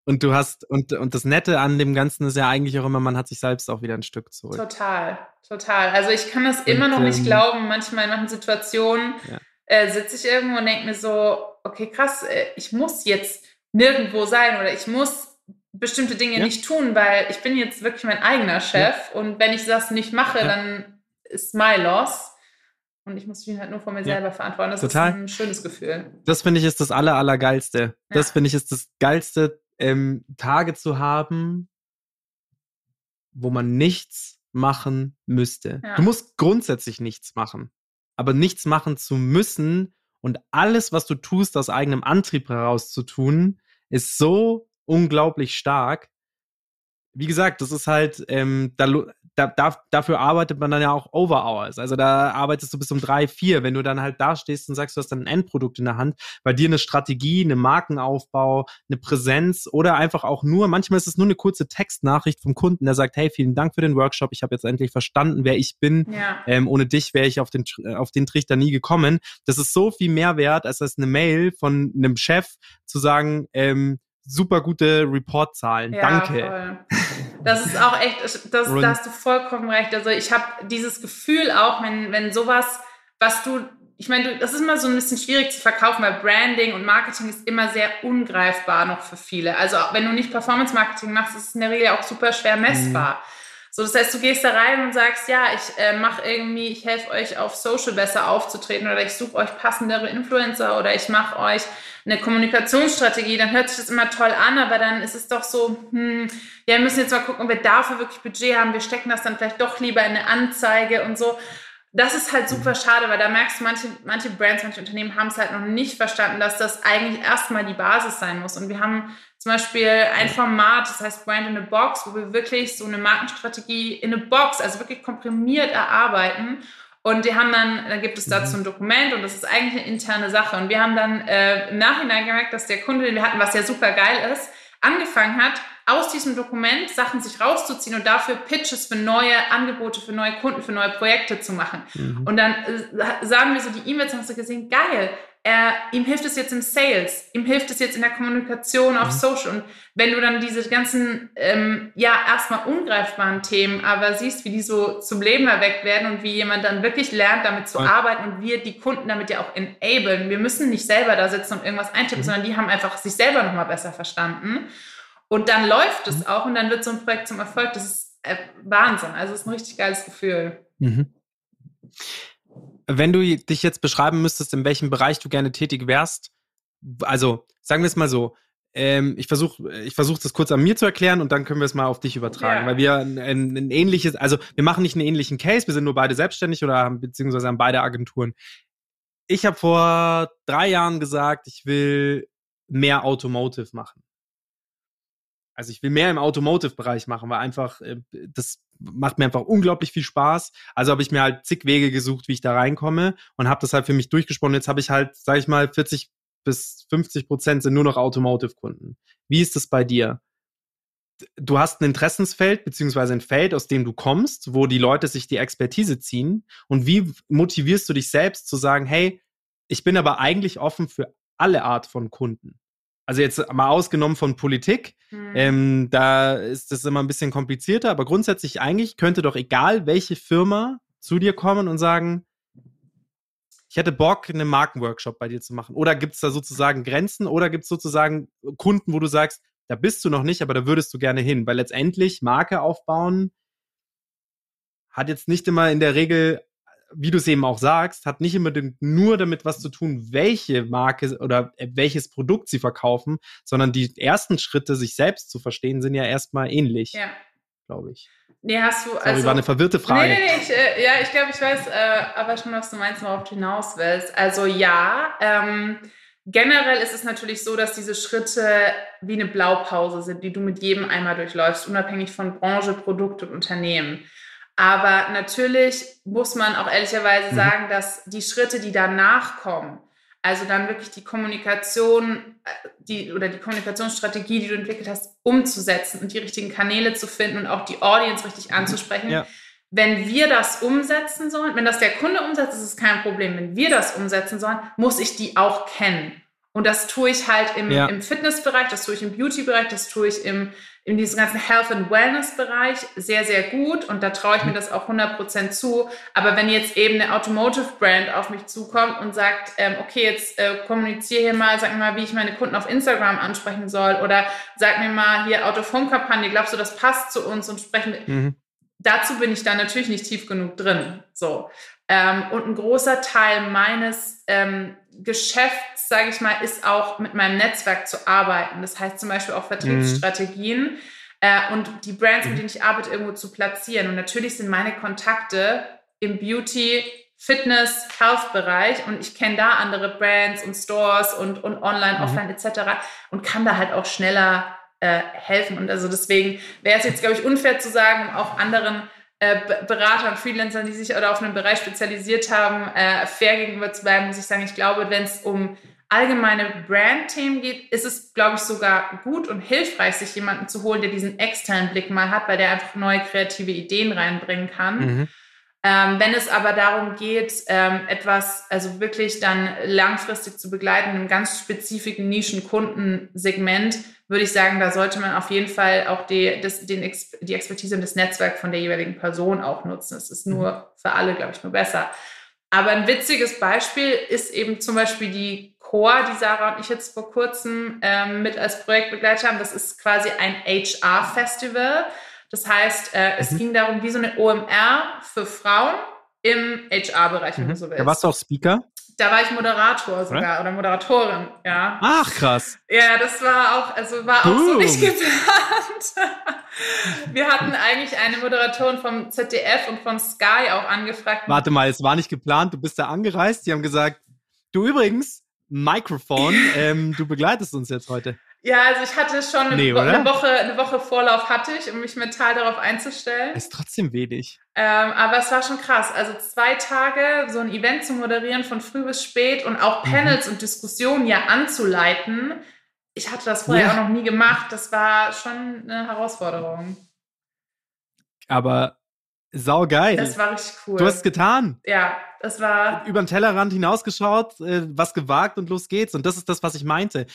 Und du hast, und, und das Nette an dem Ganzen ist ja eigentlich auch immer, man hat sich selbst auch wieder ein Stück zurück. Total, total. Also ich kann das immer noch nicht ähm, glauben. Manchmal in manchen Situationen Ja. Äh, sitze ich irgendwo und denke mir so, okay, krass, äh, ich muss jetzt nirgendwo sein oder ich muss bestimmte Dinge Ja. nicht tun, weil ich bin jetzt wirklich mein eigener Chef und wenn ich das nicht mache, Ja. dann ist my loss. Und ich muss mich halt nur von mir Ja. selber verantworten. Das Total. ist ein schönes Gefühl. Das finde ich ist das aller, allergeilste. Das Ja. finde ich ist das geilste, ähm, Tage zu haben, wo man nichts machen müsste. Ja. Du musst grundsätzlich nichts machen. Aber nichts machen zu müssen und alles, was du tust, aus eigenem Antrieb heraus zu tun, ist so unglaublich stark. Wie gesagt, das ist halt, ähm, da, da, da, dafür arbeitet man dann ja auch Overhours. Also da arbeitest du bis um drei, vier. Wenn du dann halt da stehst und sagst, du hast dann ein Endprodukt in der Hand, bei dir eine Strategie, eine Markenaufbau, eine Präsenz oder einfach auch nur, manchmal ist es nur eine kurze Textnachricht vom Kunden, der sagt, hey, vielen Dank für den Workshop, ich habe jetzt endlich verstanden, wer ich bin. Ja. Ähm, ohne dich wäre ich auf den, auf den Trichter nie gekommen. Das ist so viel mehr wert, als das eine Mail von einem Chef zu sagen, ähm, super gute Reportzahlen. Ja, Danke. Das ist auch echt, das, da hast du vollkommen recht. Also ich habe dieses Gefühl auch, wenn, wenn sowas, was du, ich meine, du- das ist immer so ein bisschen schwierig zu verkaufen, weil Branding und Marketing ist immer sehr ungreifbar noch für viele. Also wenn du nicht Performance-Marketing machst, ist es in der Regel auch super schwer messbar. So, das heißt, du gehst da rein und sagst, ja, ich äh, mache irgendwie, ich helfe euch auf Social besser aufzutreten oder ich suche euch passendere Influencer oder ich mache euch eine Kommunikationsstrategie, dann hört sich das immer toll an, aber dann ist es doch so, hm, ja, wir müssen jetzt mal gucken, ob wir dafür wirklich Budget haben. Wir stecken das dann vielleicht doch lieber in eine Anzeige und so. Das ist halt super schade, weil da merkst du, manche, manche Brands, manche Unternehmen haben es halt noch nicht verstanden, dass das eigentlich erstmal die Basis sein muss. Und wir haben zum Beispiel ein Format, das heißt Brand in a Box, wo wir wirklich so eine Markenstrategie in a Box, also wirklich komprimiert erarbeiten. Und die haben dann, dann gibt es dazu ein Dokument und das ist eigentlich eine interne Sache. Und wir haben dann äh, im Nachhinein gemerkt, dass der Kunde, den wir hatten, was ja super geil ist, angefangen hat, aus diesem Dokument Sachen sich rauszuziehen und dafür Pitches für neue Angebote, für neue Kunden, für neue Projekte zu machen. Und dann äh, sagen wir so die E-Mails, hast du gesehen, geil, er, ihm hilft es jetzt im Sales, ihm hilft es jetzt in der Kommunikation auf Social. Und wenn du dann diese ganzen, ähm, ja, erstmal ungreifbaren Themen, aber siehst, wie die so zum Leben erweckt werden und wie jemand dann wirklich lernt, damit zu Voll. arbeiten und wir die Kunden damit ja auch enablen. Wir müssen nicht selber da sitzen und irgendwas eintippen, sondern die haben einfach sich selber nochmal besser verstanden. Und dann läuft es auch und dann wird so ein Projekt zum Erfolg. Das ist äh, Wahnsinn. Also es ist ein richtig geiles Gefühl. Mhm. Wenn du dich jetzt beschreiben müsstest, in welchem Bereich du gerne tätig wärst, also sagen wir es mal so, ähm, ich versuche ich versuch das kurz an mir zu erklären und dann können wir es mal auf dich übertragen, Ja. weil wir ein, ein, ein ähnliches, also wir machen nicht einen ähnlichen Case, wir sind nur beide selbstständig oder haben, beziehungsweise haben beide Agenturen. Ich habe vor drei Jahren gesagt, ich will mehr Automotive machen. Also ich will mehr im Automotive-Bereich machen, weil einfach, äh, das macht mir einfach unglaublich viel Spaß. Also habe ich mir halt zig Wege gesucht, wie ich da reinkomme und habe das halt für mich durchgesponnen. Jetzt habe ich halt, sage ich mal, 40 bis 50 Prozent sind nur noch Automotive-Kunden. Wie ist das bei dir? Du hast ein Interessensfeld beziehungsweise ein Feld, aus dem du kommst, wo die Leute sich die Expertise ziehen. Und wie motivierst du dich selbst zu sagen, hey, ich bin aber eigentlich offen für alle Art von Kunden? Also jetzt mal ausgenommen von Politik, Hm. ähm, da ist das immer ein bisschen komplizierter, aber grundsätzlich eigentlich könnte doch egal welche Firma zu dir kommen und sagen, ich hätte Bock, einen Markenworkshop bei dir zu machen. Oder gibt es da sozusagen Grenzen oder gibt es sozusagen Kunden, wo du sagst, da bist du noch nicht, aber da würdest du gerne hin? Weil letztendlich Marke aufbauen hat jetzt nicht immer in der Regel, wie du es eben auch sagst, hat nicht immer nur damit was zu tun, welche Marke oder äh, welches Produkt sie verkaufen, sondern die ersten Schritte, sich selbst zu verstehen, sind ja erstmal ähnlich, ja. glaube ich. Nee, hast du. Sorry, also, war eine verwirrte Frage. Nee, nee, nee, ich, äh, ja, ich glaube, ich weiß äh, aber schon, was du meinst, worauf du hinaus willst. Also ja, ähm, generell ist es natürlich so, dass diese Schritte wie eine Blaupause sind, die du mit jedem einmal durchläufst, unabhängig von Branche, Produkt und Unternehmen. Aber natürlich muss man auch ehrlicherweise Mhm. sagen, dass die Schritte, die danach kommen, Also dann wirklich die Kommunikation, äh, die oder die Kommunikationsstrategie, die du entwickelt hast, umzusetzen und die richtigen Kanäle zu finden und auch die Audience richtig anzusprechen. Ja. Wenn wir das umsetzen sollen, wenn das der Kunde umsetzt, ist es kein Problem. Wenn wir das umsetzen sollen, muss ich die auch kennen. Und das tue ich halt im, Ja. im Fitnessbereich, das tue ich im Beauty-Bereich, das tue ich im, in diesem ganzen Health- and Wellness-Bereich sehr, sehr gut. Und da traue ich mir das auch 100% zu. Aber wenn jetzt eben eine Automotive-Brand auf mich zukommt und sagt, ähm, okay, jetzt äh, kommuniziere hier mal, sag mir mal, wie ich meine Kunden auf Instagram ansprechen soll. Oder sag mir mal hier Out-of-Home-Kampagne, glaubst du, das passt zu uns und sprechen Mhm. dazu bin ich dann natürlich nicht tief genug drin. So. Ähm, und ein großer Teil meines ähm, Geschäfts, sage ich mal, ist auch mit meinem Netzwerk zu arbeiten. Das heißt zum Beispiel auch Vertriebsstrategien äh, und die Brands, mit denen ich arbeite, irgendwo zu platzieren. Und natürlich sind meine Kontakte im Beauty, Fitness, Health-Bereich und ich kenne da andere Brands und Stores und, und online, Mhm. offline etc. und kann da halt auch schneller äh, helfen. Und also deswegen wäre es jetzt, glaube ich, unfair zu sagen, um auch anderen Beratern, Freelancern, die sich oder auf einen Bereich spezialisiert haben, äh, fair gegenüber zu bleiben, muss ich sagen, ich glaube, wenn es um allgemeine Brand-Themen geht, ist es, glaube ich, sogar gut und hilfreich, sich jemanden zu holen, der diesen externen Blick mal hat, weil der einfach neue kreative Ideen reinbringen kann. Mhm. Ähm, wenn es aber darum geht, ähm, etwas, also wirklich dann langfristig zu begleiten, in einem ganz spezifischen Nischenkundensegment, würde ich sagen, da sollte man auf jeden Fall auch die, das, den, die Expertise und das Netzwerk von der jeweiligen Person auch nutzen. Es ist nur für alle, glaube ich, nur besser. Aber ein witziges Beispiel ist eben zum Beispiel die Core, die Sarah und ich jetzt vor kurzem ähm, mit als Projekt begleitet haben. Das ist quasi ein HR-Festival. Das heißt, äh, es ging darum, wie so eine OMR für Frauen im HR-Bereich, wenn du so willst. Da warst du auch Speaker? Da war ich Moderator sogar oder Moderatorin, ja. Ach, krass. Ja, das war auch, also war auch so Boom. nicht geplant. Wir hatten eigentlich eine Moderatorin vom ZDF und von Sky auch angefragt. Warte mal, es war nicht geplant, du bist da angereist, die haben gesagt, du übrigens, Mikrofon, ähm, du begleitest uns jetzt heute. Ja, also ich hatte schon eine, Nee, eine, Woche, eine Woche Vorlauf hatte ich, um mich mental darauf einzustellen. Ist trotzdem wenig. Ähm, aber es war schon krass. Also zwei Tage so ein Event zu moderieren von früh bis spät und Mhm. auch Panels und Diskussionen ja anzuleiten. Ich hatte das vorher Ja. auch noch nie gemacht. Das war schon eine Herausforderung. Aber saugeil. Das war richtig cool. Du hast es getan. ja, das war. Über den Tellerrand hinausgeschaut, äh, was gewagt und los geht's. Und das ist das, was ich meinte.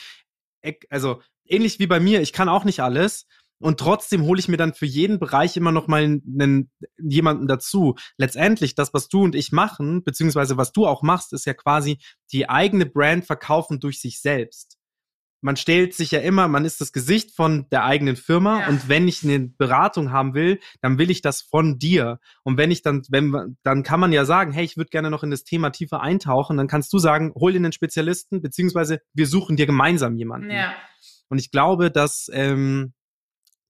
Also ähnlich wie bei mir, ich kann auch nicht alles. Und trotzdem hole ich mir dann für jeden Bereich immer noch mal einen, jemanden dazu. Letztendlich, das, was du und ich machen, beziehungsweise was du auch machst, ist ja quasi die eigene Brand verkaufen durch sich selbst. Man stellt sich ja immer, man ist das Gesicht von der eigenen Firma Ja. und wenn ich eine Beratung haben will, dann will ich das von dir. Und wenn ich dann, wenn man- dann kann man ja sagen, hey, ich würde gerne noch in das Thema tiefer eintauchen, dann kannst du sagen, hol dir einen Spezialisten, beziehungsweise wir suchen dir gemeinsam jemanden. Ja. Und ich glaube, dass ähm,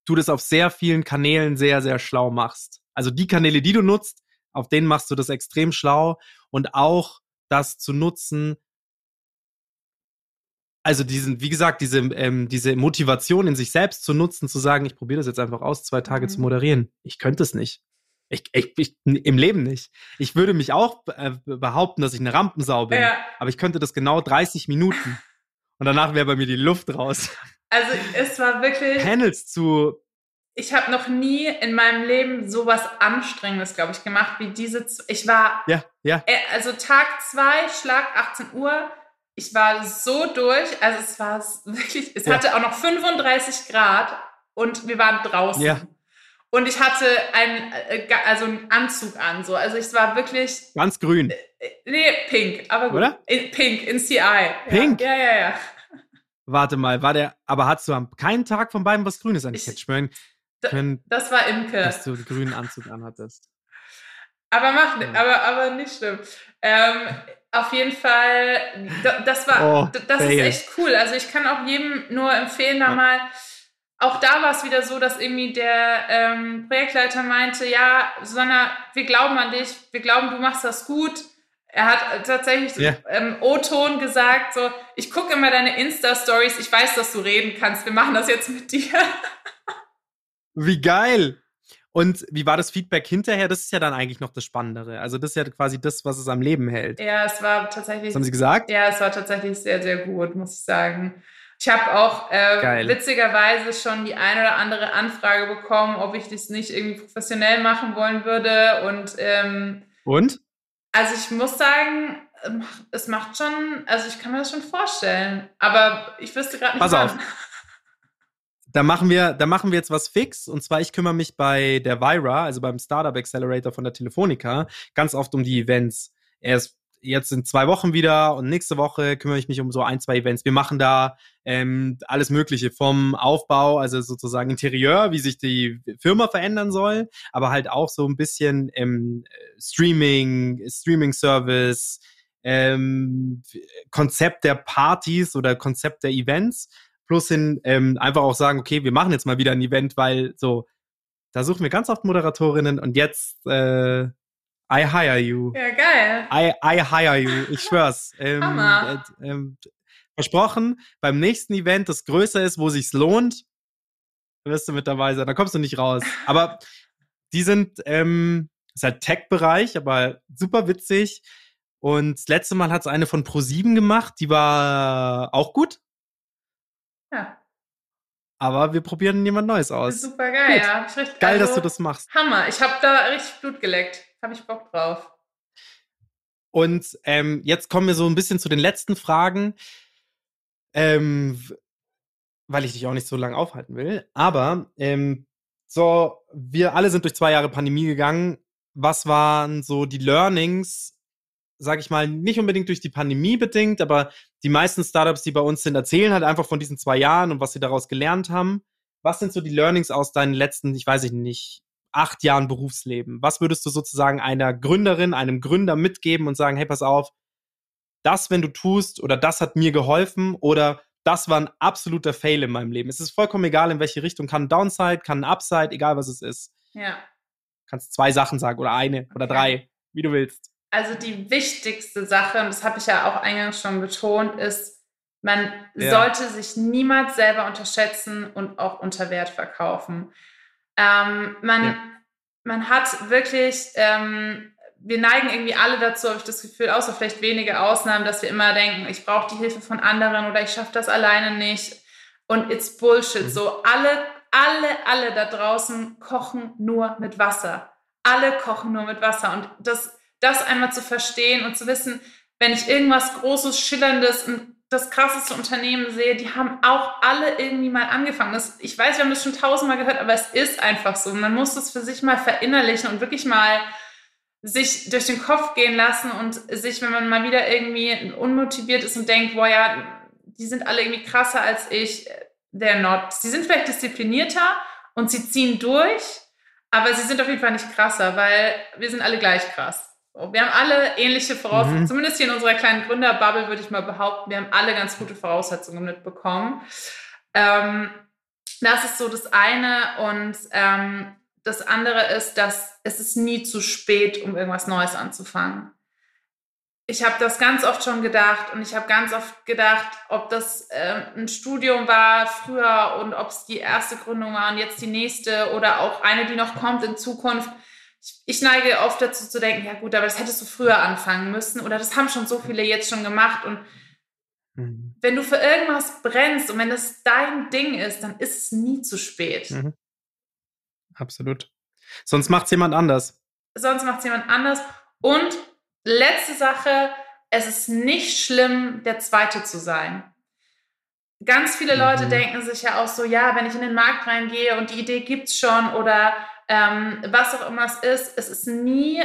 du das auf sehr vielen Kanälen sehr, sehr schlau machst. Also die Kanäle, die du nutzt, auf denen machst du das extrem schlau und auch das zu nutzen. Also diesen, wie gesagt, diese, ähm, diese Motivation in sich selbst zu nutzen, zu sagen, ich probiere das jetzt einfach aus, zwei Tage Mhm. zu moderieren. Ich könnte es nicht. Ich, ich, ich, Im Leben nicht. Ich würde mich auch äh, behaupten, dass ich eine Rampensau bin. ja. Aber ich könnte das genau 30 Minuten. Und danach wäre bei mir die Luft raus. Also es war wirklich. Panels zu. Ich habe noch nie in meinem Leben sowas Anstrengendes, glaube ich, gemacht wie diese. Ich war Ja, ja. Äh, Also Tag zwei, Schlag 18 Uhr. Ich war so durch. Also es war wirklich, es Ja. hatte auch noch 35 Grad und wir waren draußen. Ja. Und ich hatte einen, äh, also einen Anzug an. So. Also es war wirklich, Ganz grün. äh, nee, pink, aber gut. Oder? In, pink, in CI. Pink? Ja, ja, ja. Warte mal, war der. Aber hast du am keinen Tag von beiden was Grünes an? Ich Ich- hätte schwören können, Das war Imke. dass du einen grünen Anzug anhattest. Aber macht, Ja. aber, aber nicht schlimm. Ähm, auf jeden Fall, da- das war, Oh, das ist fail. echt cool. Also ich kann auch jedem nur empfehlen, da mal. Auch da war es wieder so, dass irgendwie der ähm, Projektleiter meinte, ja, Susanna, wir glauben an dich, wir glauben, du machst das gut. Er hat tatsächlich so, Ja. ähm, O-Ton gesagt, so, ich gucke immer deine Insta-Stories, ich weiß, dass du reden kannst, wir machen das jetzt mit dir. Wie geil! Und wie war das Feedback hinterher? Das ist ja dann eigentlich noch das Spannendere. Also das ist ja quasi das, was es am Leben hält. Ja, es war tatsächlich. Was haben Sie gesagt? Ja, es war tatsächlich sehr, sehr gut, muss ich sagen. Ich habe auch äh, witzigerweise schon die ein oder andere Anfrage bekommen, ob ich das nicht irgendwie professionell machen wollen würde. Und ähm, Und? also ich muss sagen, es macht schon, also ich kann mir das schon vorstellen. Aber ich wüsste gerade nicht. Pass wann. auf. Da machen wir, da machen wir jetzt was fix. Und zwar, ich kümmere mich bei der Vira, also beim Startup Accelerator von der Telefonica, ganz oft um die Events. Erst jetzt in zwei Wochen wieder und nächste Woche kümmere ich mich um so ein, zwei Events. Wir machen da ähm, alles Mögliche vom Aufbau, also sozusagen Interieur, wie sich die Firma verändern soll, aber halt auch so ein bisschen ähm, Streaming, Streaming-Service, ähm, Konzept der Partys oder Konzept der Events, plus hin ähm, einfach auch sagen, okay, wir machen jetzt mal wieder ein Event, weil so, da suchen wir ganz oft Moderatorinnen und jetzt äh, I hire you. Ja, geil. I, I hire you, ich schwör's. Ähm, Hammer. äh, ähm, versprochen, beim nächsten Event, das größer ist, wo sich's lohnt, wirst du mit dabei sein. Da kommst du nicht raus. Aber die sind, ähm, ist halt Tech-Bereich, aber super witzig. Und das letzte Mal hat's eine von Pro7 gemacht, die war auch gut, Ja, aber wir probieren jemand Neues aus. super geil. Gut. Ja. Ich richtig, Geil, dass also, du das machst. Hammer. Ich habe da richtig Blut geleckt. Habe ich Bock drauf. Und ähm, jetzt kommen wir so ein bisschen zu den letzten Fragen, ähm, weil ich dich auch nicht so lange aufhalten will. Aber ähm, so, wir alle sind durch zwei Jahre Pandemie gegangen. Was waren so die Learnings, sag ich mal, nicht unbedingt durch die Pandemie bedingt, aber die meisten Startups, die bei uns sind, erzählen halt einfach von diesen zwei Jahren und was sie daraus gelernt haben. Was sind so die Learnings aus deinen letzten, ich weiß ich nicht, acht Jahren Berufsleben? Was würdest du sozusagen einer Gründerin, einem Gründer mitgeben und sagen, hey, pass auf, das, wenn du tust, oder das hat mir geholfen, oder das war ein absoluter Fail in meinem Leben. Es ist vollkommen egal, in welche Richtung. Kann ein Downside, kann ein Upside, egal was es ist. Ja. Kannst zwei Sachen sagen oder eine oder Okay. drei, wie du willst. Also die wichtigste Sache, und das habe ich ja auch eingangs schon betont, ist, man Ja. sollte sich niemals selber unterschätzen und auch unter Wert verkaufen. Ähm, man, Ja. man hat wirklich, ähm, wir neigen irgendwie alle dazu, habe ich das Gefühl, außer vielleicht wenige Ausnahmen, dass wir immer denken, ich brauche die Hilfe von anderen oder ich schaffe das alleine nicht. Und it's Bullshit. Mhm. So, alle, alle, alle da draußen kochen nur mit Wasser. Alle kochen nur mit Wasser. Und das, das einmal zu verstehen und zu wissen, wenn ich irgendwas Großes, Schillerndes, und das krasseste Unternehmen sehe, die haben auch alle irgendwie mal angefangen. Das, ich weiß, wir haben das schon tausendmal gehört, aber es ist einfach so. Man muss das für sich mal verinnerlichen und wirklich mal sich durch den Kopf gehen lassen und sich, wenn man mal wieder irgendwie unmotiviert ist und denkt, boah ja, die sind alle irgendwie krasser als ich, they're not. Sie sind vielleicht disziplinierter und sie ziehen durch, aber sie sind auf jeden Fall nicht krasser, weil wir sind alle gleich krass. Wir haben alle ähnliche Voraussetzungen, Mhm. zumindest hier in unserer kleinen Gründerbubble würde ich mal behaupten, wir haben alle ganz gute Voraussetzungen mitbekommen. Ähm, das ist so das eine und ähm, das andere ist, dass es ist nie zu spät, um irgendwas Neues anzufangen. Ich habe das ganz oft schon gedacht und ich habe ganz oft gedacht, ob das ähm, ein Studium war früher und ob es die erste Gründung war und jetzt die nächste oder auch eine, die noch kommt in Zukunft. Ich, neige oft dazu zu denken, ja gut, aber das hättest du früher anfangen müssen oder das haben schon so viele jetzt schon gemacht und Mhm. wenn du für irgendwas brennst und wenn das dein Ding ist, dann ist es nie zu spät. Mhm. Absolut. Sonst macht's jemand anders. Sonst macht es jemand anders. Und letzte Sache, es ist nicht schlimm, der Zweite zu sein. Ganz viele Leute Mhm. denken sich ja auch so, ja, wenn ich in den Markt reingehe und die Idee gibt's schon oder ähm, was auch immer es ist, es ist nie,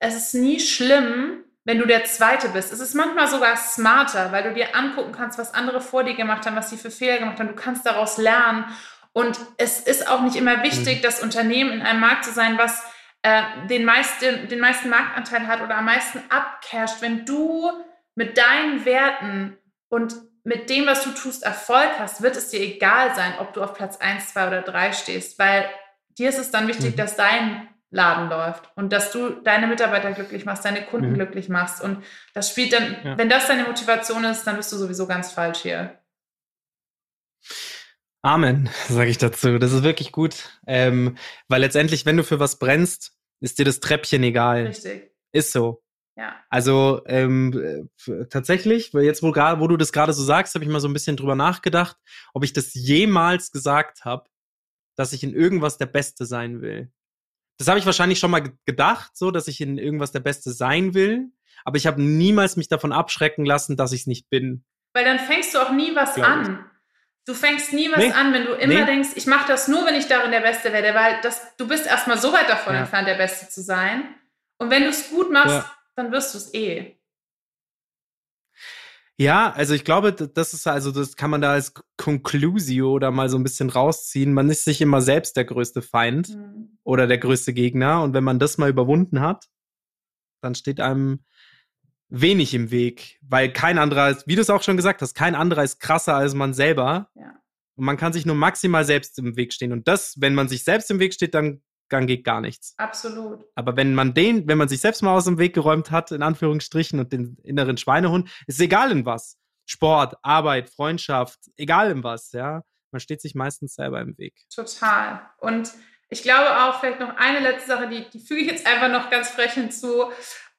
es ist nie schlimm, wenn du der Zweite bist. Es ist manchmal sogar smarter, weil du dir angucken kannst, was andere vor dir gemacht haben, was sie für Fehler gemacht haben. Du kannst daraus lernen. Und es ist auch nicht immer wichtig, das Unternehmen in einem Markt zu sein, was äh, den, meisten, den meisten Marktanteil hat oder am meisten abcasht. Wenn du mit deinen Werten und mit dem, was du tust, Erfolg hast, wird es dir egal sein, ob du auf Platz 1, 2 oder 3 stehst, weil dir ist es dann wichtig, Mhm. dass dein Laden läuft und dass du deine Mitarbeiter glücklich machst, deine Kunden Mhm. glücklich machst. Und das spielt dann, Ja. wenn das deine Motivation ist, dann bist du sowieso ganz falsch hier. Amen, sage ich dazu. Das ist wirklich gut. Ähm, weil letztendlich, wenn du für was brennst, ist dir das Treppchen egal. Richtig. Ist so. Ja. Also ähm, äh, tatsächlich, weil jetzt wo, wo du das gerade so sagst, habe ich mal so ein bisschen drüber nachgedacht, ob ich das jemals gesagt habe, dass ich in irgendwas der Beste sein will. Das habe ich wahrscheinlich schon mal ge- gedacht, so, dass ich in irgendwas der Beste sein will, aber ich habe niemals mich davon abschrecken lassen, dass ich es nicht bin. Weil dann fängst du auch nie was Glaub ich. an. Du fängst nie was Nee. an, wenn du immer Nee. denkst, ich mache das nur, wenn ich darin der Beste werde, weil das, du bist erstmal so weit davon Ja. entfernt, der Beste zu sein. Und wenn du es gut machst, Ja. dann wirst du es eh. Ja, also ich glaube, das ist also, das kann man da als Conclusio oder mal so ein bisschen rausziehen. Man ist sich immer selbst der größte Feind Mhm. oder der größte Gegner. Und wenn man das mal überwunden hat, dann steht einem wenig im Weg, weil kein anderer ist, wie du es auch schon gesagt hast, kein anderer ist krasser als man selber. Ja. Und man kann sich nur maximal selbst im Weg stehen. Und das, wenn man sich selbst im Weg steht, dann, dann geht gar nichts. Absolut. Aber wenn man den, wenn man sich selbst mal aus dem Weg geräumt hat, in Anführungsstrichen, und den inneren Schweinehund, ist egal in was. Sport, Arbeit, Freundschaft, egal in was, ja. Man steht sich meistens selber im Weg. Total. Und ich glaube auch, vielleicht noch eine letzte Sache, die, die füge ich jetzt einfach noch ganz frech hinzu.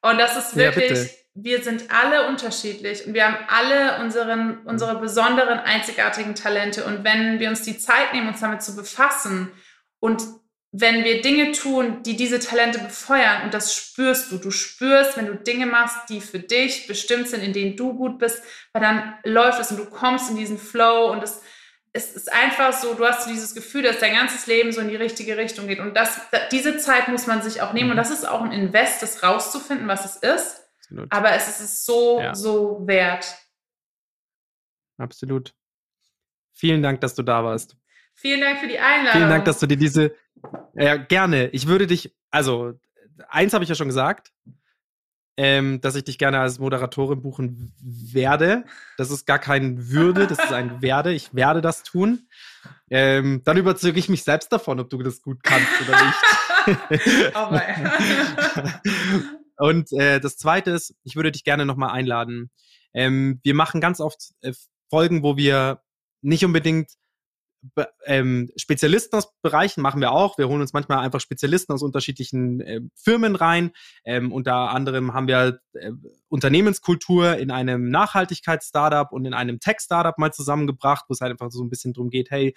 Und das ist Ja, wirklich, bitte. wir sind alle unterschiedlich und wir haben alle unseren, unsere besonderen, einzigartigen Talente. Und wenn wir uns die Zeit nehmen, uns damit zu befassen und wenn wir Dinge tun, die diese Talente befeuern, und das spürst du, du spürst, wenn du Dinge machst, die für dich bestimmt sind, in denen du gut bist, weil dann läuft es und du kommst in diesen Flow und es, es ist einfach so, du hast dieses Gefühl, dass dein ganzes Leben so in die richtige Richtung geht. Und das, da- diese Zeit muss man sich auch nehmen. Und das ist auch ein Invest, das rauszufinden, was es ist. Absolut. Aber es ist es so, Ja. so wert. Absolut. Vielen Dank, dass du da warst. Vielen Dank für die Einladung. Vielen Dank, dass du dir diese. Ja, gerne. Ich würde dich, also, eins habe ich ja schon gesagt, ähm, dass ich dich gerne als Moderatorin buchen werde. Das ist gar kein Würde, das ist ein Werde. Ich werde das tun. Ähm, dann überzeuge ich mich selbst davon, ob du das gut kannst oder nicht. Oh. Und äh, das Zweite ist, ich würde dich gerne nochmal einladen. Ähm, wir machen ganz oft äh, Folgen, wo wir nicht unbedingt be- ähm, Spezialisten aus Bereichen machen wir auch. Wir holen uns manchmal einfach Spezialisten aus unterschiedlichen äh, Firmen rein. Ähm, unter anderem haben wir äh, Unternehmenskultur in einem Nachhaltigkeits-Startup und in einem Tech-Startup mal zusammengebracht, wo es halt einfach so ein bisschen drum geht, hey,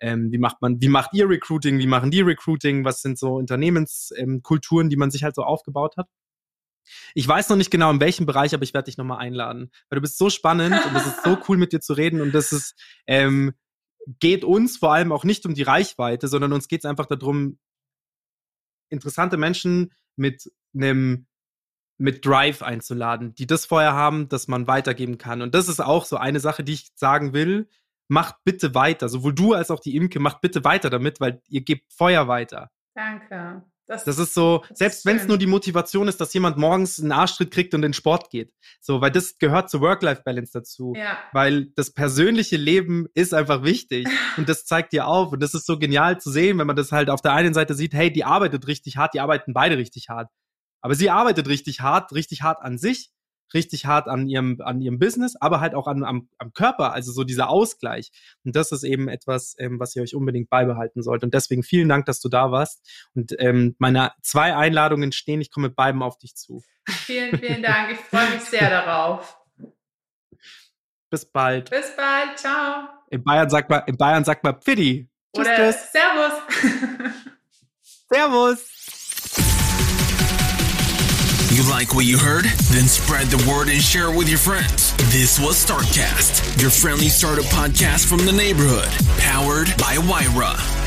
ähm, wie macht man, wie macht ihr Recruiting, wie machen die Recruiting, was sind so Unternehmenskulturen, ähm, die man sich halt so aufgebaut hat. Ich weiß noch nicht genau in welchem Bereich, aber ich werde dich nochmal einladen. Weil du bist so spannend und es ist so cool mit dir zu reden und das ist, ähm, geht uns vor allem auch nicht um die Reichweite, sondern uns geht es einfach darum, interessante Menschen mit einem mit Drive einzuladen, die das vorher haben, dass man weitergeben kann. Und das ist auch so eine Sache, die ich sagen will. Macht bitte weiter, sowohl du als auch die Imke, macht bitte weiter damit, weil ihr gebt Feuer weiter. Danke. Das, Das ist so, Das selbst wenn es nur die Motivation ist, dass jemand morgens einen Arschtritt kriegt und in Sport geht. So, weil das gehört zur Work-Life-Balance dazu. ja. Weil das persönliche Leben ist einfach wichtig und das zeigt dir auf. Und das ist so genial zu sehen, wenn man das halt auf der einen Seite sieht, hey, die arbeitet richtig hart, die arbeiten beide richtig hart. Aber sie arbeitet richtig hart, richtig hart an sich, richtig hart an ihrem, an ihrem Business, aber halt auch an, am, am Körper, also so dieser Ausgleich. Und das ist eben etwas, ähm, was ihr euch unbedingt beibehalten sollt. Und deswegen vielen Dank, dass du da warst. Und ähm, meine zwei Einladungen stehen, ich komme mit beiden auf dich zu. Vielen, vielen Dank. Ich freue mich sehr darauf. Bis bald. Bis bald. Ciao. In Bayern sagt man, in Bayern sagt man Pfiddi. Oder tschüss. Servus. Servus. You like what you heard? Then spread the word and share it with your friends. This was Startcast, your friendly startup podcast from the neighborhood, powered by Wyra.